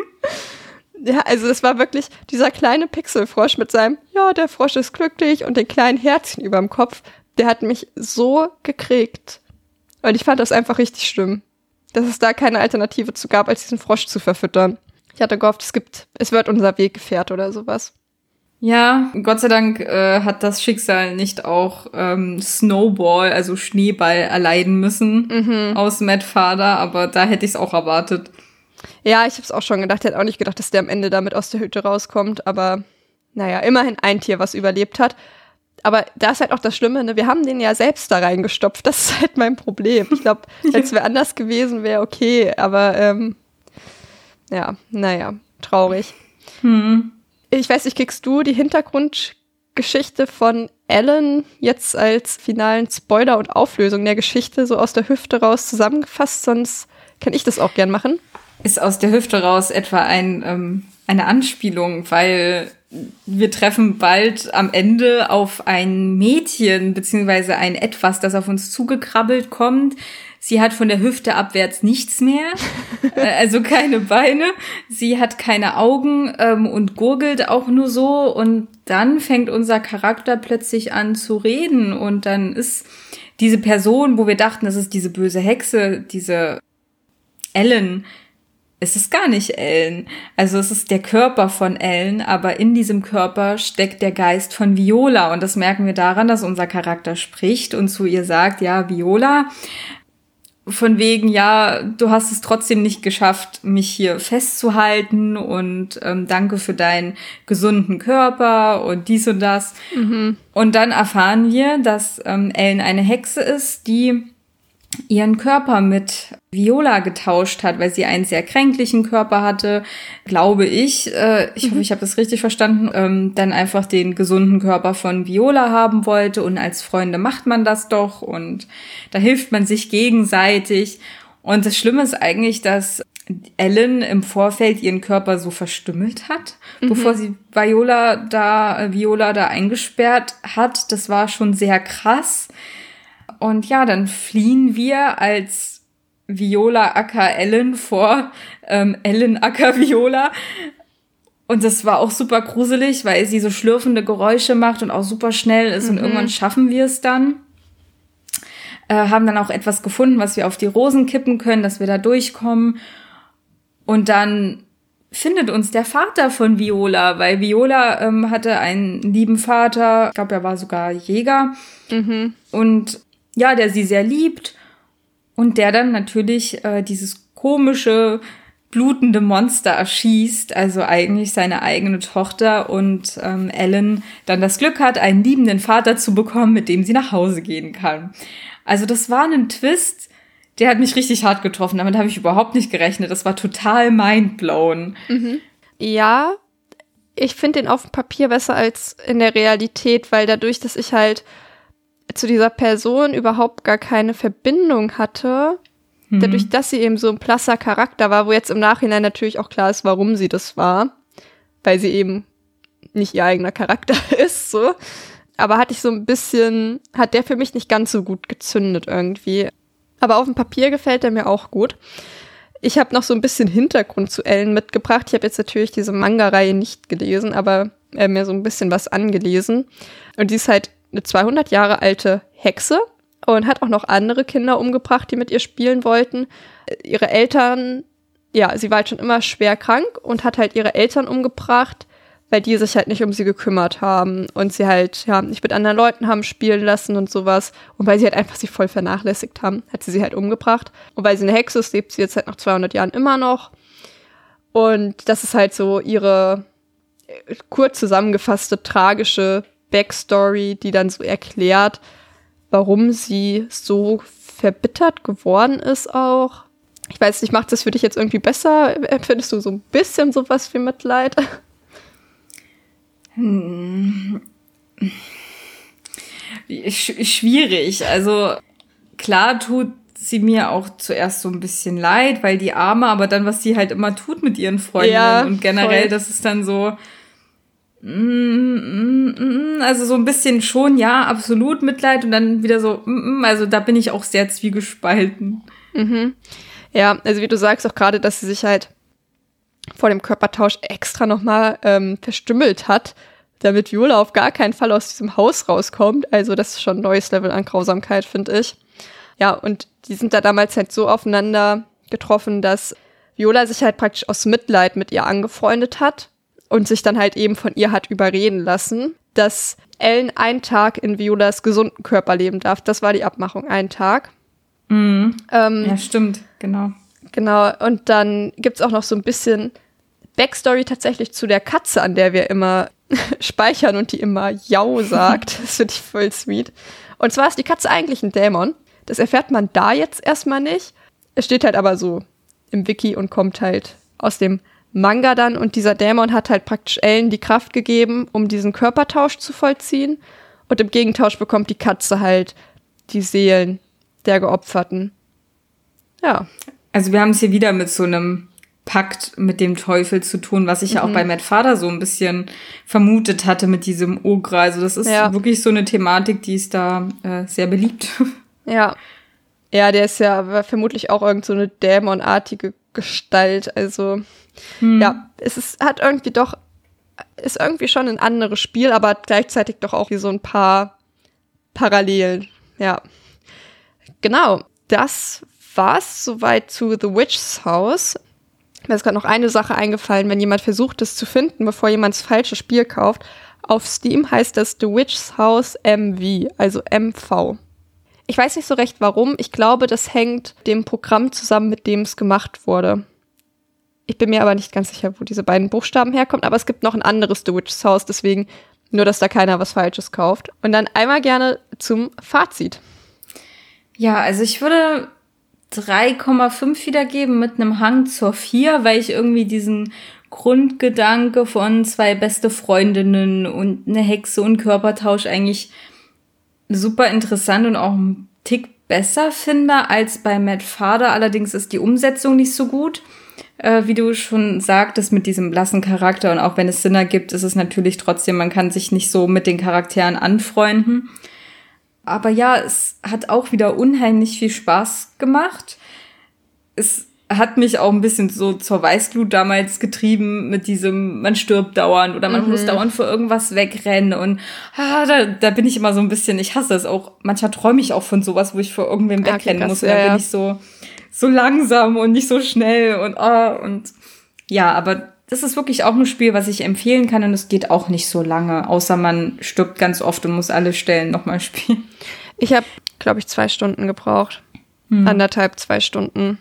Ja. ja, also es war wirklich dieser kleine Pixelfrosch mit seinem, ja, der Frosch ist glücklich und den kleinen Herzchen überm Kopf. Der hat mich so gekriegt. Und ich fand das einfach richtig schlimm dass es da keine Alternative zu gab, als diesen Frosch zu verfüttern. Ich hatte gehofft, es gibt, es wird unser Weggefährt oder sowas. Ja, Gott sei Dank äh, hat das Schicksal nicht auch ähm, Snowball, also Schneeball, erleiden müssen mhm. aus Mad Father, aber da hätte ich es auch erwartet. Ja, ich habe es auch schon gedacht. Ich hätte auch nicht gedacht, dass der am Ende damit aus der Hütte rauskommt, aber naja, immerhin ein Tier, was überlebt hat aber da ist halt auch das Schlimme, ne? wir haben den ja selbst da reingestopft. Das ist halt mein Problem. Ich glaube, wenn es anders gewesen wäre, okay, aber ähm, ja, naja, traurig. Hm. Ich weiß nicht, kriegst du die Hintergrundgeschichte von Alan jetzt als finalen Spoiler und Auflösung der Geschichte so aus der Hüfte raus zusammengefasst? Sonst kann ich das auch gern machen. ist aus der Hüfte raus etwa ein, ähm, eine Anspielung, weil wir treffen bald am Ende auf ein Mädchen beziehungsweise ein Etwas, das auf uns zugekrabbelt kommt. Sie hat von der Hüfte abwärts nichts mehr, äh, also keine Beine. Sie hat keine Augen ähm, und gurgelt auch nur so. Und dann fängt unser Charakter plötzlich an zu reden. Und dann ist diese Person, wo wir dachten, das ist diese böse Hexe, diese Ellen, es ist gar nicht Ellen. Also es ist der Körper von Ellen, aber in diesem Körper steckt der Geist von Viola. Und das merken wir daran, dass unser Charakter spricht und zu ihr sagt, ja, Viola, von wegen, ja, du hast es trotzdem nicht geschafft, mich hier festzuhalten und ähm, danke für deinen gesunden Körper und dies und das. Mhm. Und dann erfahren wir, dass ähm, Ellen eine Hexe ist, die ihren Körper mit Viola getauscht hat, weil sie einen sehr kränklichen Körper hatte, glaube ich, äh, ich hoffe, mhm. ich habe das richtig verstanden, ähm, dann einfach den gesunden Körper von Viola haben wollte und als Freunde macht man das doch und da hilft man sich gegenseitig. Und das Schlimme ist eigentlich, dass Ellen im Vorfeld ihren Körper so verstümmelt hat, mhm. bevor sie Viola da, Viola da eingesperrt hat. Das war schon sehr krass. Und ja, dann fliehen wir als Viola Acker Ellen vor ähm, Ellen Acker Viola. Und das war auch super gruselig, weil sie so schlürfende Geräusche macht und auch super schnell ist. Mhm. Und irgendwann schaffen wir es dann. Äh, haben dann auch etwas gefunden, was wir auf die Rosen kippen können, dass wir da durchkommen. Und dann findet uns der Vater von Viola, weil Viola ähm, hatte einen lieben Vater, ich glaube, er war sogar Jäger. Mhm. Und ja, der sie sehr liebt und der dann natürlich äh, dieses komische, blutende Monster erschießt, also eigentlich seine eigene Tochter und ähm, Ellen dann das Glück hat, einen liebenden Vater zu bekommen, mit dem sie nach Hause gehen kann. Also das war ein Twist, der hat mich richtig hart getroffen. Damit habe ich überhaupt nicht gerechnet. Das war total mindblown. Mhm. Ja, ich finde den auf dem Papier besser als in der Realität, weil dadurch, dass ich halt zu dieser Person überhaupt gar keine Verbindung hatte, mhm. dadurch, dass sie eben so ein plasser Charakter war, wo jetzt im Nachhinein natürlich auch klar ist, warum sie das war, weil sie eben nicht ihr eigener Charakter ist, so. Aber hatte ich so ein bisschen, hat der für mich nicht ganz so gut gezündet irgendwie. Aber auf dem Papier gefällt er mir auch gut. Ich habe noch so ein bisschen Hintergrund zu Ellen mitgebracht. Ich habe jetzt natürlich diese Manga-Reihe nicht gelesen, aber äh, mir so ein bisschen was angelesen. Und die ist halt eine 200 Jahre alte Hexe und hat auch noch andere Kinder umgebracht, die mit ihr spielen wollten. Ihre Eltern, ja, sie war halt schon immer schwer krank und hat halt ihre Eltern umgebracht, weil die sich halt nicht um sie gekümmert haben und sie halt, ja, nicht mit anderen Leuten haben spielen lassen und sowas. Und weil sie halt einfach sie voll vernachlässigt haben, hat sie sie halt umgebracht. Und weil sie eine Hexe ist, lebt sie jetzt halt nach 200 Jahren immer noch. Und das ist halt so ihre kurz zusammengefasste tragische Backstory, die dann so erklärt, warum sie so verbittert geworden ist auch. Ich weiß nicht, macht das für dich jetzt irgendwie besser? Empfindest du so ein bisschen sowas wie Mitleid? Hm. Schwierig. Also klar tut sie mir auch zuerst so ein bisschen leid, weil die Arme, aber dann, was sie halt immer tut mit ihren Freundinnen ja, und generell, voll. das ist dann so, also so ein bisschen schon, ja, absolut Mitleid und dann wieder so, also da bin ich auch sehr zwiegespalten. Mhm. Ja, also wie du sagst auch gerade, dass sie sich halt vor dem Körpertausch extra nochmal ähm, verstümmelt hat, damit Viola auf gar keinen Fall aus diesem Haus rauskommt. Also das ist schon ein neues Level an Grausamkeit, finde ich. Ja, und die sind da damals halt so aufeinander getroffen, dass Viola sich halt praktisch aus Mitleid mit ihr angefreundet hat und sich dann halt eben von ihr hat überreden lassen, dass Ellen einen Tag in Violas gesunden Körper leben darf. Das war die Abmachung, einen Tag. Mhm. Ähm, ja, stimmt, genau. Genau, und dann gibt's auch noch so ein bisschen Backstory tatsächlich zu der Katze, an der wir immer speichern und die immer Jau sagt. Das finde ich voll sweet. Und zwar ist die Katze eigentlich ein Dämon. Das erfährt man da jetzt erstmal nicht. Es steht halt aber so im Wiki und kommt halt aus dem Manga dann und dieser Dämon hat halt praktisch Ellen die Kraft gegeben, um diesen Körpertausch zu vollziehen. Und im Gegentausch bekommt die Katze halt die Seelen der Geopferten. Ja. Also wir haben es hier wieder mit so einem Pakt mit dem Teufel zu tun, was ich ja auch bei Matt Vater so ein bisschen vermutet hatte mit diesem Ogre. Also das ist Ja. wirklich so eine Thematik, die ist da äh, sehr beliebt. Ja. Ja, der ist ja vermutlich auch irgend so eine dämonartige Gestalt. Also, ja, es ist, hat irgendwie doch, ist irgendwie schon ein anderes Spiel, aber gleichzeitig doch auch wie so ein paar Parallelen. Ja. Genau. Das war's soweit zu The Witch's House. Mir ist gerade noch eine Sache eingefallen, wenn jemand versucht, es zu finden, bevor jemand das falsche Spiel kauft. Auf Steam heißt das The Witch's House MV, also MV. Ich weiß nicht so recht warum. Ich glaube, das hängt dem Programm zusammen, mit dem es gemacht wurde. Ich bin mir aber nicht ganz sicher, wo diese beiden Buchstaben herkommen, aber es gibt noch ein anderes The Witch's House, deswegen nur, dass da keiner was Falsches kauft. Und dann einmal gerne zum Fazit. Ja, also ich würde 3,5 wiedergeben mit einem Hang zur 4, weil ich irgendwie diesen Grundgedanke von zwei beste Freundinnen und eine Hexe und Körpertausch eigentlich super interessant und auch einen Tick besser finde als bei Matt Fader. Allerdings ist die Umsetzung nicht so gut. Äh, wie du schon sagtest, mit diesem blassen Charakter und auch wenn es Sinn ergibt, ist es natürlich trotzdem, man kann sich nicht so mit den Charakteren anfreunden. Aber ja, es hat auch wieder unheimlich viel Spaß gemacht. Es hat mich auch ein bisschen so zur Weißglut damals getrieben mit diesem, man stirbt dauernd oder man muss dauernd vor irgendwas wegrennen und ah, da, da bin ich immer so ein bisschen, ich hasse es auch, manchmal träume ich auch von sowas, wo ich vor irgendwem Ah, okay, wegrennen krass, muss und dann ja. bin ich so, so langsam und nicht so schnell und ah, und ja, aber das ist wirklich auch ein Spiel, was ich empfehlen kann und es geht auch nicht so lange, außer man stirbt ganz oft und muss alle Stellen nochmal spielen. Ich habe, glaube ich, zwei Stunden gebraucht. Anderthalb, zwei Stunden.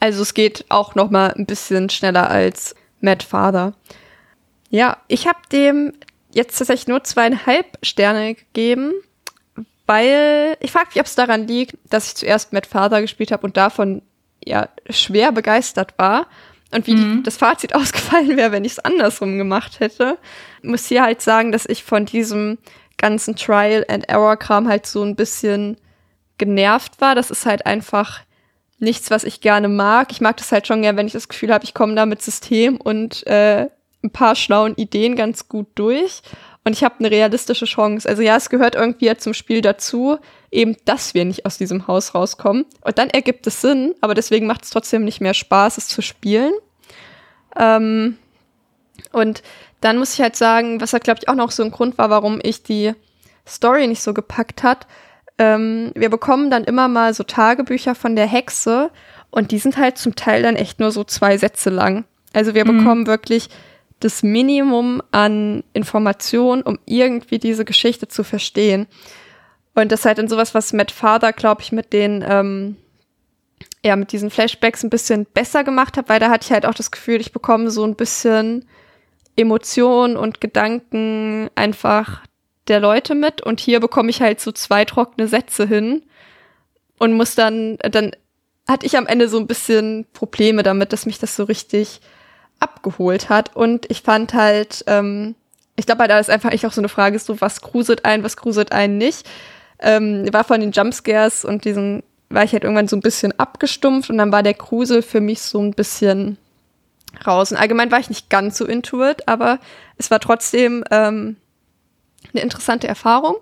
Also es geht auch noch mal ein bisschen schneller als Mad Father. Ja, ich habe dem jetzt tatsächlich nur zweieinhalb Sterne gegeben, weil ich frage mich, ob es daran liegt, dass ich zuerst Mad Father gespielt habe und davon ja schwer begeistert war und wie die, das Fazit ausgefallen wäre, wenn ich es andersrum gemacht hätte. Muss hier halt sagen, dass ich von diesem ganzen Trial and Error Kram halt so ein bisschen genervt war. Das ist halt einfach nichts, was ich gerne mag. Ich mag das halt schon gern, wenn ich das Gefühl habe, ich komme da mit System und äh, ein paar schlauen Ideen ganz gut durch. Und ich habe eine realistische Chance. Also ja, es gehört irgendwie zum Spiel dazu, eben, dass wir nicht aus diesem Haus rauskommen. Und dann ergibt es Sinn, aber deswegen macht es trotzdem nicht mehr Spaß, es zu spielen. Ähm, und dann muss ich halt sagen, was halt, glaube ich, auch noch so ein Grund war, warum ich die Story nicht so gepackt hat. Ähm, wir bekommen dann immer mal so Tagebücher von der Hexe und die sind halt zum Teil dann echt nur so zwei Sätze lang. Also wir bekommen wirklich das Minimum an Informationen, um irgendwie diese Geschichte zu verstehen. Und das ist halt dann sowas, was Matt Father, glaube ich, mit den, ähm, ja, mit diesen Flashbacks ein bisschen besser gemacht hat, weil da hatte ich halt auch das Gefühl, ich bekomme so ein bisschen Emotionen und Gedanken einfach der Leute mit. Und hier bekomme ich halt so zwei trockene Sätze hin und muss dann, dann hatte ich am Ende so ein bisschen Probleme damit, dass mich das so richtig abgeholt hat. Und ich fand halt, ähm, ich glaube, da ist einfach echt auch so eine Frage, so was gruselt einen, was gruselt einen nicht. Ähm, war von den Jumpscares und diesen, war ich halt irgendwann so ein bisschen abgestumpft und dann war der Grusel für mich so ein bisschen raus. Und allgemein war ich nicht ganz so into it, aber es war trotzdem ähm, eine interessante Erfahrung.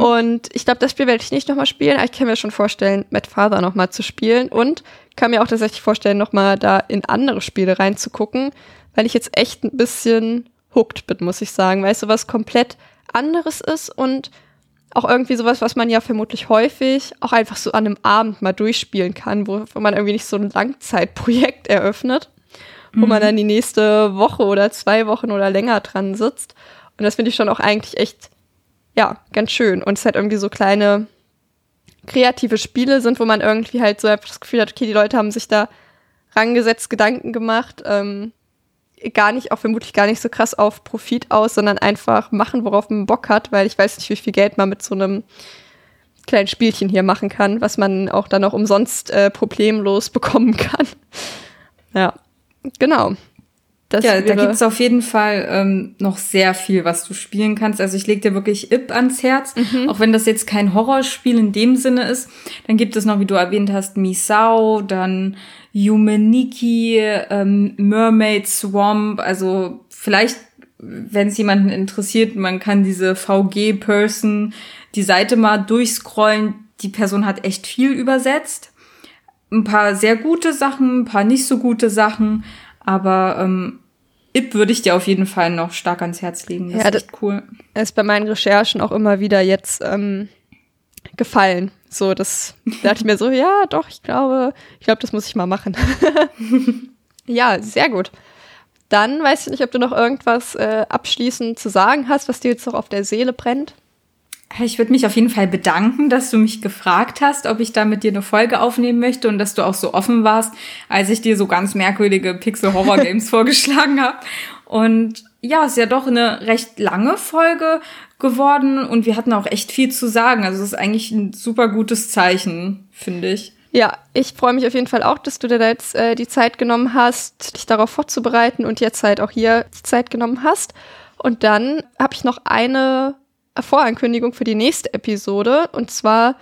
Und ich glaube, das Spiel werde ich nicht nochmal spielen, aber ich kann mir schon vorstellen, Mad Father nochmal zu spielen. Und kann mir auch tatsächlich vorstellen, nochmal da in andere Spiele reinzugucken, weil ich jetzt echt ein bisschen hooked bin, muss ich sagen, weil es sowas komplett anderes ist und auch irgendwie sowas, was man ja vermutlich häufig auch einfach so an einem Abend mal durchspielen kann, wo, wo man irgendwie nicht so ein Langzeitprojekt eröffnet, wo man dann die nächste Woche oder zwei Wochen oder länger dran sitzt. Und das finde ich schon auch eigentlich echt, ja, ganz schön. Und es halt irgendwie so kleine kreative Spiele sind, wo man irgendwie halt so das Gefühl hat, okay, die Leute haben sich da rangesetzt, Gedanken gemacht, ähm, gar nicht, auch vermutlich gar nicht so krass auf Profit aus, sondern einfach machen, worauf man Bock hat, weil ich weiß nicht, wie viel Geld man mit so einem kleinen Spielchen hier machen kann, was man auch dann auch umsonst äh, problemlos bekommen kann. Ja, genau. Das ja, da gibt's auf jeden Fall ähm, noch sehr viel, was du spielen kannst. Also ich leg dir wirklich Ip ans Herz, auch wenn das jetzt kein Horrorspiel in dem Sinne ist. Dann gibt es noch, wie du erwähnt hast, Misao, dann Yumeniki, ähm, Mermaid Swamp. Also vielleicht, wenn es jemanden interessiert, man kann diese VG-Person die Seite mal durchscrollen. Die Person hat echt viel übersetzt. Ein paar sehr gute Sachen, ein paar nicht so gute Sachen. Aber ähm, Ip würde ich dir auf jeden Fall noch stark ans Herz legen. Das Ja, ist echt cool. ist bei meinen Recherchen auch immer wieder jetzt ähm, gefallen. So, das da dachte ich mir so, ja, doch, ich glaube, ich glaube, das muss ich mal machen. ja, sehr gut. Dann weiß ich nicht, ob du noch irgendwas äh, abschließend zu sagen hast, was dir jetzt noch auf der Seele brennt. Ich würde mich auf jeden Fall bedanken, dass du mich gefragt hast, ob ich da mit dir eine Folge aufnehmen möchte und dass du auch so offen warst, als ich dir so ganz merkwürdige Pixel-Horror-Games vorgeschlagen habe. Und ja, es ist ja doch eine recht lange Folge geworden und wir hatten auch echt viel zu sagen. Also es ist eigentlich ein super gutes Zeichen, finde ich. Ja, ich freue mich auf jeden Fall auch, dass du dir da jetzt äh, die Zeit genommen hast, dich darauf vorzubereiten und jetzt halt auch hier die Zeit genommen hast. Und dann habe ich noch eine Vorankündigung für die nächste Episode. Und zwar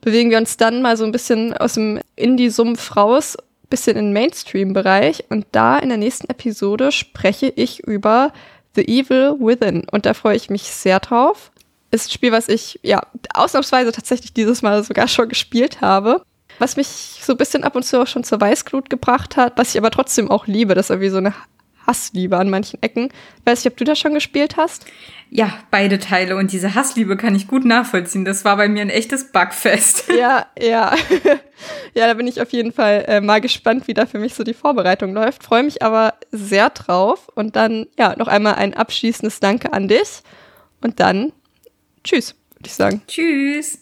bewegen wir uns dann mal so ein bisschen aus dem Indie-Sumpf raus, bisschen in den Mainstream-Bereich. Und da in der nächsten Episode spreche ich über The Evil Within. Und da freue ich mich sehr drauf. Ist ein Spiel, was ich ja ausnahmsweise tatsächlich dieses Mal sogar schon gespielt habe. Was mich so ein bisschen ab und zu auch schon zur Weißglut gebracht hat, was ich aber trotzdem auch liebe. Das ist irgendwie so eine Hassliebe an manchen Ecken. Weiß nicht, ob du das schon gespielt hast? Ja, beide Teile und diese Hassliebe kann ich gut nachvollziehen. Das war bei mir ein echtes Bugfest. Ja, ja. ja, da bin ich auf jeden Fall äh, mal gespannt, wie da für mich so die Vorbereitung läuft. Freue mich aber sehr drauf. Und dann, ja, noch einmal ein abschließendes Danke an dich. Und dann, tschüss, würde ich sagen. Tschüss.